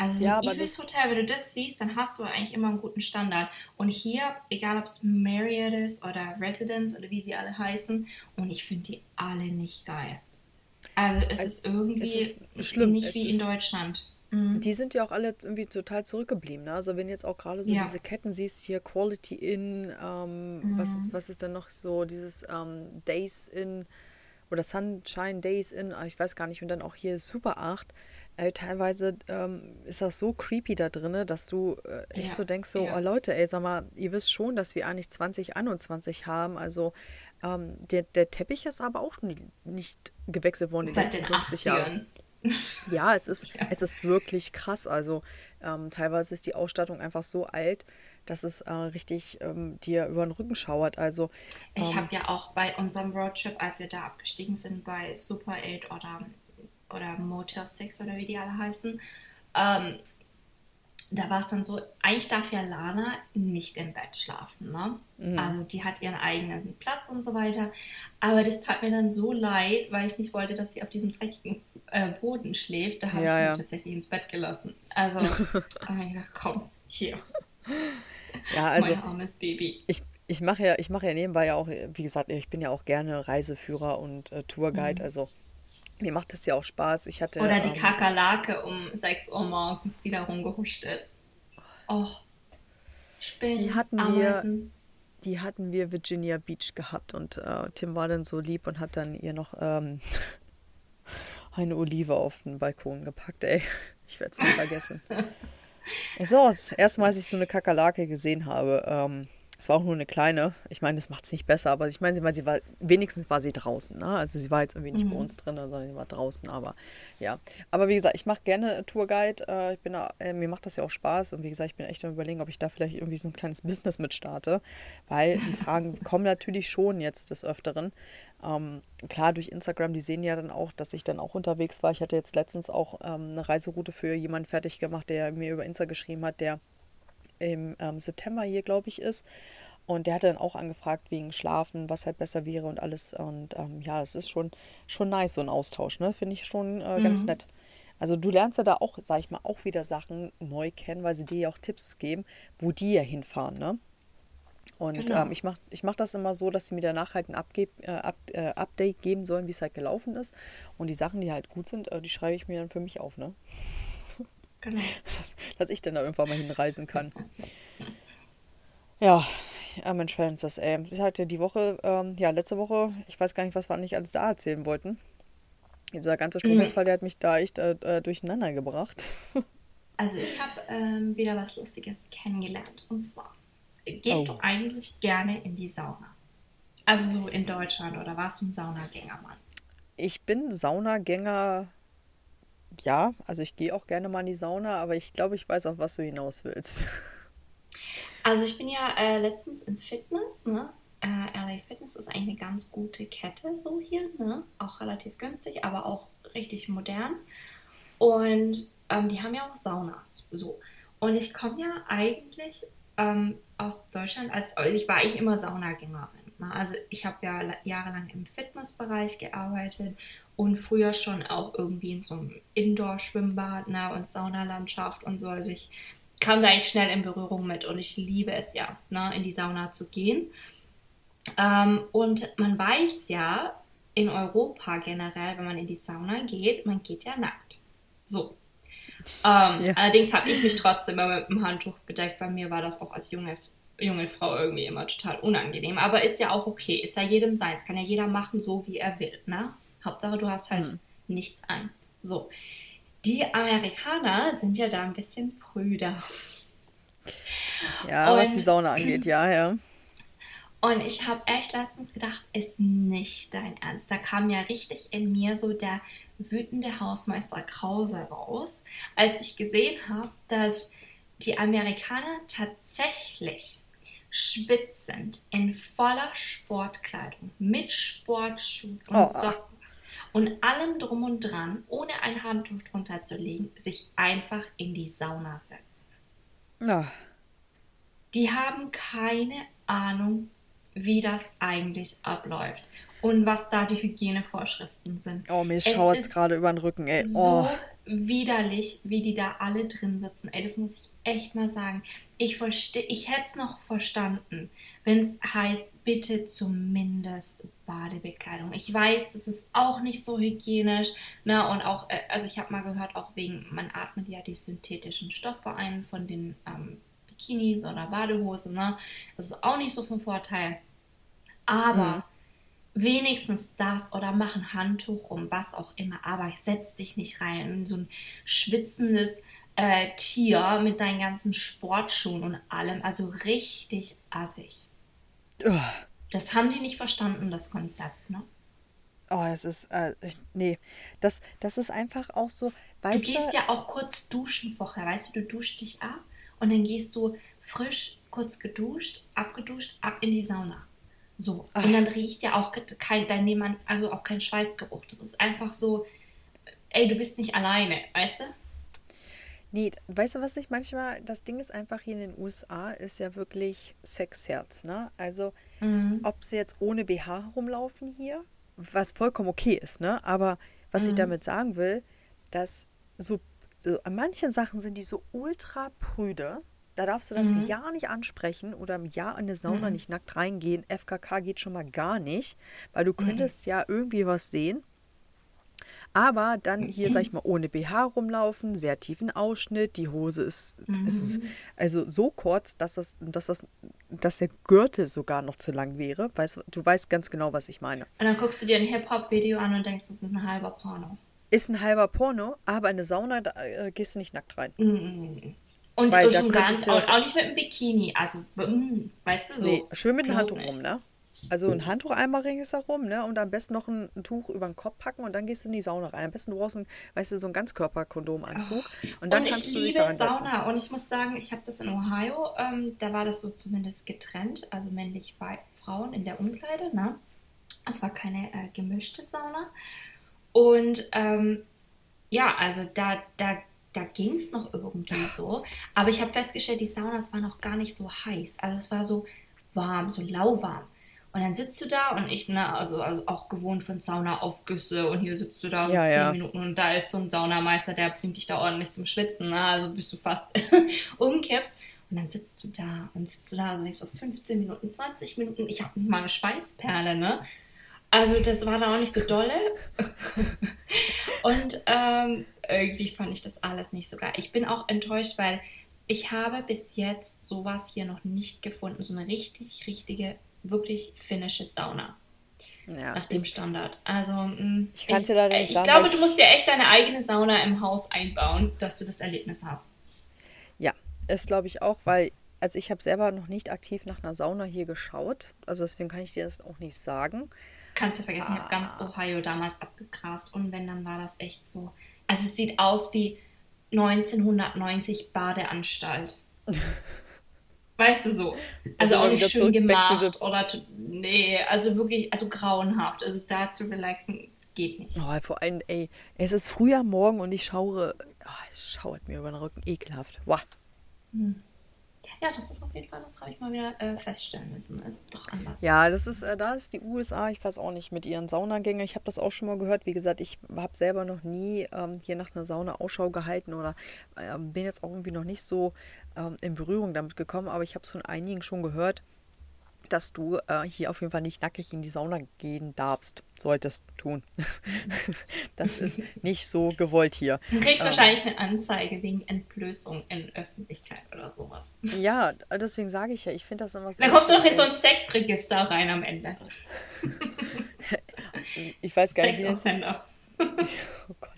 [SPEAKER 1] Also so ja, ein Ibis Hotel, wenn du das siehst, dann hast du eigentlich immer einen guten Standard. Und hier, egal ob es Marriott ist oder Residence oder wie sie alle heißen, und ich finde die alle nicht geil. Also es also ist irgendwie es ist schlimm. nicht es wie in Deutschland.
[SPEAKER 2] Mhm. Die sind ja auch alle irgendwie total zurückgeblieben. Ne? Also wenn jetzt auch gerade so ja. diese Ketten siehst, hier Quality Inn, ähm, mhm. was, ist, was ist denn noch so, dieses ähm, Days Inn oder Sunshine Days in, ich weiß gar nicht, und dann auch hier Super 8. Ey, teilweise ähm, ist das so creepy da drin, dass du äh, echt ja, so denkst, so, ja. oh Leute, ey, sag mal, ihr wisst schon, dass wir eigentlich 2021 haben. Also ähm, der, der Teppich ist aber auch nicht gewechselt worden in den letzten 50 Jahren. Ja, es ist, ja. es ist wirklich krass. Also ähm, teilweise ist die Ausstattung einfach so alt, dass es äh, richtig ähm, dir über den Rücken schauert. Also
[SPEAKER 1] ich ähm, habe ja auch bei unserem Roadtrip, als wir da abgestiegen sind bei Super 8 oder oder Motel 6 oder wie die alle heißen, ähm, da war es dann so, eigentlich darf ja Lana nicht im Bett schlafen, ne? Mhm. Also die hat ihren eigenen Platz und so weiter. Aber das tat mir dann so leid, weil ich nicht wollte, dass sie auf diesem dreckigen äh, Boden schläft. Da habe ja, ich sie ja. tatsächlich ins Bett gelassen. Also habe ich gedacht, komm, hier.
[SPEAKER 2] Ja, also. Mein armes Baby. Ich, ich mache ja, ich mache ja nebenbei ja auch, wie gesagt, ich bin ja auch gerne Reiseführer und äh, Tourguide. Mhm. Also mir macht das ja auch Spaß. Ich hatte,
[SPEAKER 1] Oder die ähm, Kakerlake um 6 Uhr morgens, die da rumgehuscht ist. Oh.
[SPEAKER 2] Spinnen, die hatten Ameisen. wir, die hatten wir Virginia Beach gehabt und äh, Tim war dann so lieb und hat dann ihr noch ähm, eine Olive auf den Balkon gepackt. Ey, ich werde es nicht vergessen. so, das erste Mal, als ich so eine Kakerlake gesehen habe, ähm, es war auch nur eine kleine. Ich meine, das macht es nicht besser, aber ich meine, sie, sie war, wenigstens war sie draußen. Ne? Also sie war jetzt irgendwie nicht mhm. bei uns drin, sondern sie war draußen. Aber ja. Aber wie gesagt, ich mache gerne Tourguide. Äh, ich bin da, äh, mir macht das ja auch Spaß. Und wie gesagt, ich bin echt am überlegen, ob ich da vielleicht irgendwie so ein kleines Business mit starte. Weil die Fragen kommen natürlich schon jetzt des Öfteren. Ähm, klar, durch Instagram, die sehen ja dann auch, dass ich dann auch unterwegs war. Ich hatte jetzt letztens auch ähm, eine Reiseroute für jemanden fertig gemacht, der mir über Insta geschrieben hat, der im ähm, September hier, glaube ich, ist. Und der hat dann auch angefragt wegen Schlafen, was halt besser wäre und alles. Und ähm, ja, es ist schon, schon nice, so ein Austausch, ne? Finde ich schon äh, ganz mhm. nett. Also du lernst ja da auch, sag ich mal, auch wieder Sachen neu kennen, weil sie dir ja auch Tipps geben, wo die ja hinfahren, ne? Und genau. ähm, ich mache ich mach das immer so, dass sie mir danach halt ein Abgeb, äh, Up, äh, Update geben sollen, wie es halt gelaufen ist. Und die Sachen, die halt gut sind, äh, die schreibe ich mir dann für mich auf, ne? Genau. Dass ich dann da irgendwann mal hinreisen kann. Ja, ja Mensch, Francis, ey. Ich hatte die Woche, ähm, ja, letzte Woche, ich weiß gar nicht, was wir eigentlich alles da erzählen wollten. Dieser ganze Stromausfall, mhm. der hat mich da echt äh, äh durcheinander gebracht.
[SPEAKER 1] Also ich habe ähm, wieder was Lustiges kennengelernt. Und zwar, gehst oh. du eigentlich gerne in die Sauna? Also so in Deutschland oder warst du ein Saunagänger, Mann?
[SPEAKER 2] Ich bin Saunagänger ja, also ich gehe auch gerne mal in die Sauna, aber ich glaube, ich weiß, auf was du hinaus willst.
[SPEAKER 1] Also ich bin ja äh, letztens ins Fitness, ne? Äh, LA Fitness ist eigentlich eine ganz gute Kette so hier, ne? Auch relativ günstig, aber auch richtig modern. Und ähm, die haben ja auch Saunas, so. Und ich komme ja eigentlich ähm, aus Deutschland, als ich war eigentlich immer Saunagängerin. Ne? Also ich habe ja jahrelang im Fitnessbereich gearbeitet und früher schon auch irgendwie in so einem Indoor-Schwimmbad ne, und Saunalandschaft und so. Also ich kam da eigentlich schnell in Berührung mit und ich liebe es ja, ne, in die Sauna zu gehen. Ähm, und man weiß ja in Europa generell, wenn man in die Sauna geht, man geht ja nackt. So. Ähm, ja. Allerdings habe ich mich trotzdem immer mit dem Handtuch bedeckt, weil mir war das auch als junges, junge Frau irgendwie immer total unangenehm. Aber ist ja auch okay, ist ja jedem seins, kann ja jeder machen, so wie er will. Ne? Hauptsache, du hast halt hm. nichts an. So. Die Amerikaner sind ja da ein bisschen prüder.
[SPEAKER 2] Ja, und, was die Sauna angeht, ja, ja.
[SPEAKER 1] Und ich habe echt letztens gedacht, ist nicht dein Ernst. Da kam ja richtig in mir so der wütende Hausmeister Krause raus, als ich gesehen habe, dass die Amerikaner tatsächlich schwitzend in voller Sportkleidung mit Sportschuhen und oh. Socken und allem drum und dran, ohne ein Handtuch drunter zu legen, sich einfach in die Sauna setzen. Ja. Die haben keine Ahnung, wie das eigentlich abläuft und was da die Hygienevorschriften sind.
[SPEAKER 2] Oh, mir schaut es gerade über den Rücken, ey. Oh.
[SPEAKER 1] So widerlich, wie die da alle drin sitzen. Ey, das muss ich echt mal sagen. Ich verstehe, ich hätte es noch verstanden, wenn es heißt, bitte zumindest Badebekleidung. Ich weiß, das ist auch nicht so hygienisch, ne? Und auch, äh, also ich habe mal gehört, auch wegen, man atmet ja die synthetischen Stoffe ein von den ähm, Bikinis oder Badehosen, ne? Das ist auch nicht so vom Vorteil. Aber mhm. wenigstens das oder mach ein Handtuch rum, was auch immer, aber setz dich nicht rein in so ein schwitzendes äh, Tier mit deinen ganzen Sportschuhen und allem. Also richtig assig. Das haben die nicht verstanden, das Konzept, ne?
[SPEAKER 2] Oh, das ist, äh, nee, das, das ist einfach auch so,
[SPEAKER 1] weißt du. gehst ja auch kurz duschen vorher, weißt du, du duschst dich ab und dann gehst du frisch, kurz geduscht, abgeduscht, ab in die Sauna. So. Ach. Und dann riecht ja auch kein, dein Nebemann, also auch kein Schweißgeruch. Das ist einfach so, ey, du bist nicht alleine, weißt du?
[SPEAKER 2] Nee, weißt du, was ich manchmal, das Ding ist einfach hier in den USA, ist ja wirklich Sexherz, ne? Also, mhm. ob sie jetzt ohne BH rumlaufen hier, was vollkommen okay ist, ne? Aber was mhm. ich damit sagen will, dass so, so an manchen Sachen sind die so ultra prüde, da darfst du das mhm. ja nicht ansprechen oder im Jahr in eine Sauna mhm. nicht nackt reingehen. FKK geht schon mal gar nicht, weil du mhm. könntest mhm. ja irgendwie was sehen. Aber dann hier, sag ich mal, ohne BH rumlaufen, sehr tiefen Ausschnitt, die Hose ist, ist mhm. also so kurz, dass, das, dass, das, dass der Gürtel sogar noch zu lang wäre. Weißt, du weißt ganz genau, was ich meine.
[SPEAKER 1] Und dann guckst du dir ein Hip-Hop-Video an und denkst, das ist ein halber Porno.
[SPEAKER 2] Ist ein halber Porno, aber in eine Sauna da, äh, gehst du nicht nackt rein.
[SPEAKER 1] Mhm. Und, Weil schon ganz, auch, auch, nicht mit einem Bikini. Also, mm, weißt du, so. Nee,
[SPEAKER 2] schön mit einem Handtuch rum, ne? Also ein Handtuch einmal ringsherum, ne? Und am besten noch ein, ein, Tuch über den Kopf packen und dann gehst du in die Sauna rein. Am besten du brauchst ein, weißt du, so einen Ganzkörperkondomanzug. Und dann
[SPEAKER 1] und
[SPEAKER 2] kannst
[SPEAKER 1] du dich da Sauna. Und ich muss sagen, ich habe das in Ohio, ähm, da war das so zumindest getrennt, also männlich Frauen in der Umkleide, ne? Es war keine äh, gemischte Sauna. Und ähm, ja, also da, da da ging es noch irgendwie so. Aber ich habe festgestellt, die Saunas waren noch gar nicht so heiß. Also es war so warm, so lauwarm. Und dann sitzt du da und ich, ne, also, also auch gewohnt von Saunaaufgüsse und hier sitzt du da ja, zehn ja. Minuten und da ist so ein Saunameister, der bringt dich da ordentlich zum Schwitzen, ne? also bis du fast umkippst. Und dann sitzt du da und sitzt du da und denkst so 15 Minuten, 20 Minuten, ich habe nicht mal eine Schweißperle, ne? Also das war dann auch nicht so dolle. und ähm, irgendwie fand ich das alles nicht so geil. Ich bin auch enttäuscht, weil ich habe bis jetzt sowas hier noch nicht gefunden. So eine richtig, richtige, wirklich finnische Sauna. Ja, nach dem Standard. Also, mh, mm, ich, ich, ich sagen, glaube, du musst dir echt deine eigene Sauna im Haus einbauen, dass du das Erlebnis hast.
[SPEAKER 2] Ja, das glaube ich auch, weil also ich habe selber noch nicht aktiv nach einer Sauna hier geschaut. Also deswegen kann ich dir das auch nicht sagen.
[SPEAKER 1] Kannst du vergessen, ah. ich habe ganz Ohio damals abgegrast und wenn, dann war das echt so. Also es sieht aus wie 1990 Badeanstalt. weißt du so. Also, also auch nicht schön gemacht oder nee, also wirklich, also grauenhaft. Also da zu relaxen geht nicht.
[SPEAKER 2] Oh, vor allem, ey, es ist früher Morgen und ich schaue, oh, es schauert mir über den Rücken, ekelhaft. Wow. Hm.
[SPEAKER 1] Ja, das ist auf jeden Fall, das habe ich mal wieder äh, feststellen müssen. Ist doch anders.
[SPEAKER 2] Ja, das ist, äh, da ist die USA, ich weiß auch nicht, mit ihren Saunagängen. Ich habe das auch schon mal gehört. Wie gesagt, ich habe selber noch nie ähm, hier nach einer Sauna Ausschau gehalten oder äh, bin jetzt auch irgendwie noch nicht so ähm, in Berührung damit gekommen, aber ich habe es von einigen schon gehört dass du äh, hier auf jeden Fall nicht nackig in die Sauna gehen darfst, solltest tun. das ist nicht so gewollt hier.
[SPEAKER 1] Du kriegst ähm, wahrscheinlich eine Anzeige wegen Entblößung in Öffentlichkeit oder sowas.
[SPEAKER 2] Ja, deswegen sage ich ja, ich finde das immer so.
[SPEAKER 1] Dann kommst du noch in so ein Sexregister rein am Ende.
[SPEAKER 2] ich weiß gar nicht. Sexoffender. oh Gott.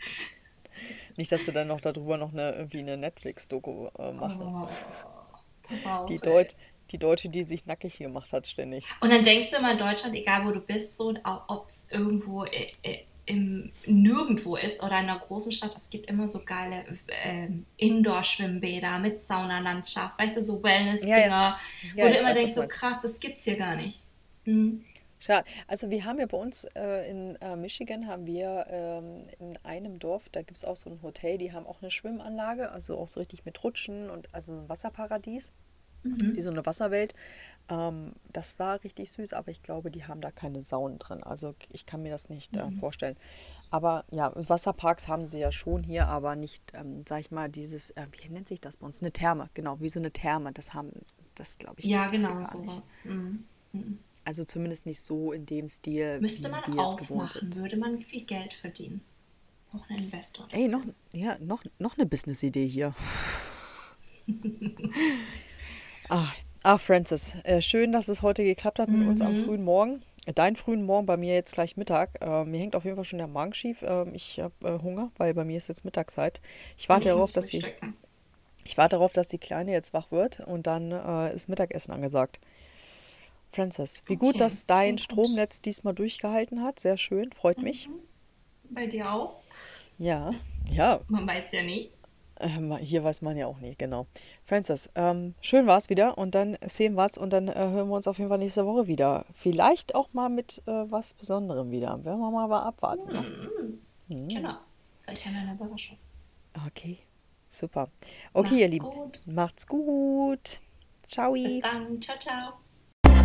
[SPEAKER 2] Nicht, dass du dann noch darüber noch eine, irgendwie eine Netflix-Doku äh, machen. Oh, auf, die, Deut die Deutsche, die sich nackig gemacht hat, ständig.
[SPEAKER 1] Und dann denkst du immer in Deutschland, egal wo du bist, so, ob es irgendwo äh, äh, im nirgendwo ist oder in einer großen Stadt, es gibt immer so geile äh, Indoor-Schwimmbäder mit Saunalandschaft, weißt du, so Wellness-Dinger, ja, ja. ja, wo du immer weiß, denkst, so krass, das gibt's hier gar nicht. Mhm.
[SPEAKER 2] Schade. Also wir haben ja bei uns äh, in äh, Michigan haben wir ähm, in einem Dorf, da gibt es auch so ein Hotel, die haben auch eine Schwimmanlage, also auch so richtig mit Rutschen und also ein Wasserparadies mhm. wie so eine Wasserwelt. Ähm, das war richtig süß, aber ich glaube, die haben da keine Saunen drin. Also ich kann mir das nicht äh, mhm. vorstellen. Aber ja, Wasserparks haben sie ja schon hier, aber nicht, ähm, sag ich mal, dieses, äh, wie nennt sich das bei uns? Eine Therme, genau, wie so eine Therme. Das haben, das glaube ich.
[SPEAKER 1] Ja, genau, sowas. Mhm.
[SPEAKER 2] Mhm. Also zumindest nicht so in dem Stil,
[SPEAKER 1] Müsste man wie wir es gewohnt sind. Würde man viel Geld verdienen. Noch ein Investor.
[SPEAKER 2] Ey, noch, ja, noch, noch eine Business-Idee hier. Ah, ah Francis, äh, schön, dass es heute geklappt hat mit mhm. uns am mhm. frühen Morgen. deinen frühen Morgen, bei mir jetzt gleich Mittag. Äh, mir hängt auf jeden Fall schon der Magen schief. Äh, ich habe äh, Hunger, weil bei mir ist jetzt Mittagszeit. Ich warte darauf, dass sie. Ich warte darauf, dass die Kleine jetzt wach wird und dann äh, ist Mittagessen angesagt. Francis, wie okay. gut, dass dein Stromnetz diesmal durchgehalten hat. Sehr schön, freut mhm. mich.
[SPEAKER 1] Bei dir auch?
[SPEAKER 2] Ja, ja.
[SPEAKER 1] Man weiß ja nie.
[SPEAKER 2] Ähm, hier weiß man ja auch nie, genau. Francis, ähm, schön war es wieder und dann sehen wir es und dann äh, hören wir uns auf jeden Fall nächste Woche wieder. Vielleicht auch mal mit äh, was Besonderem wieder. Werden wir mal, mal abwarten. Ne?
[SPEAKER 1] Mhm. Mhm. Genau. Vielleicht haben wir eine Überraschung.
[SPEAKER 2] Okay, super. Okay, macht's ihr Lieben. Gut. Macht's gut. Ciao.
[SPEAKER 1] Bis dann. Ciao, ciao.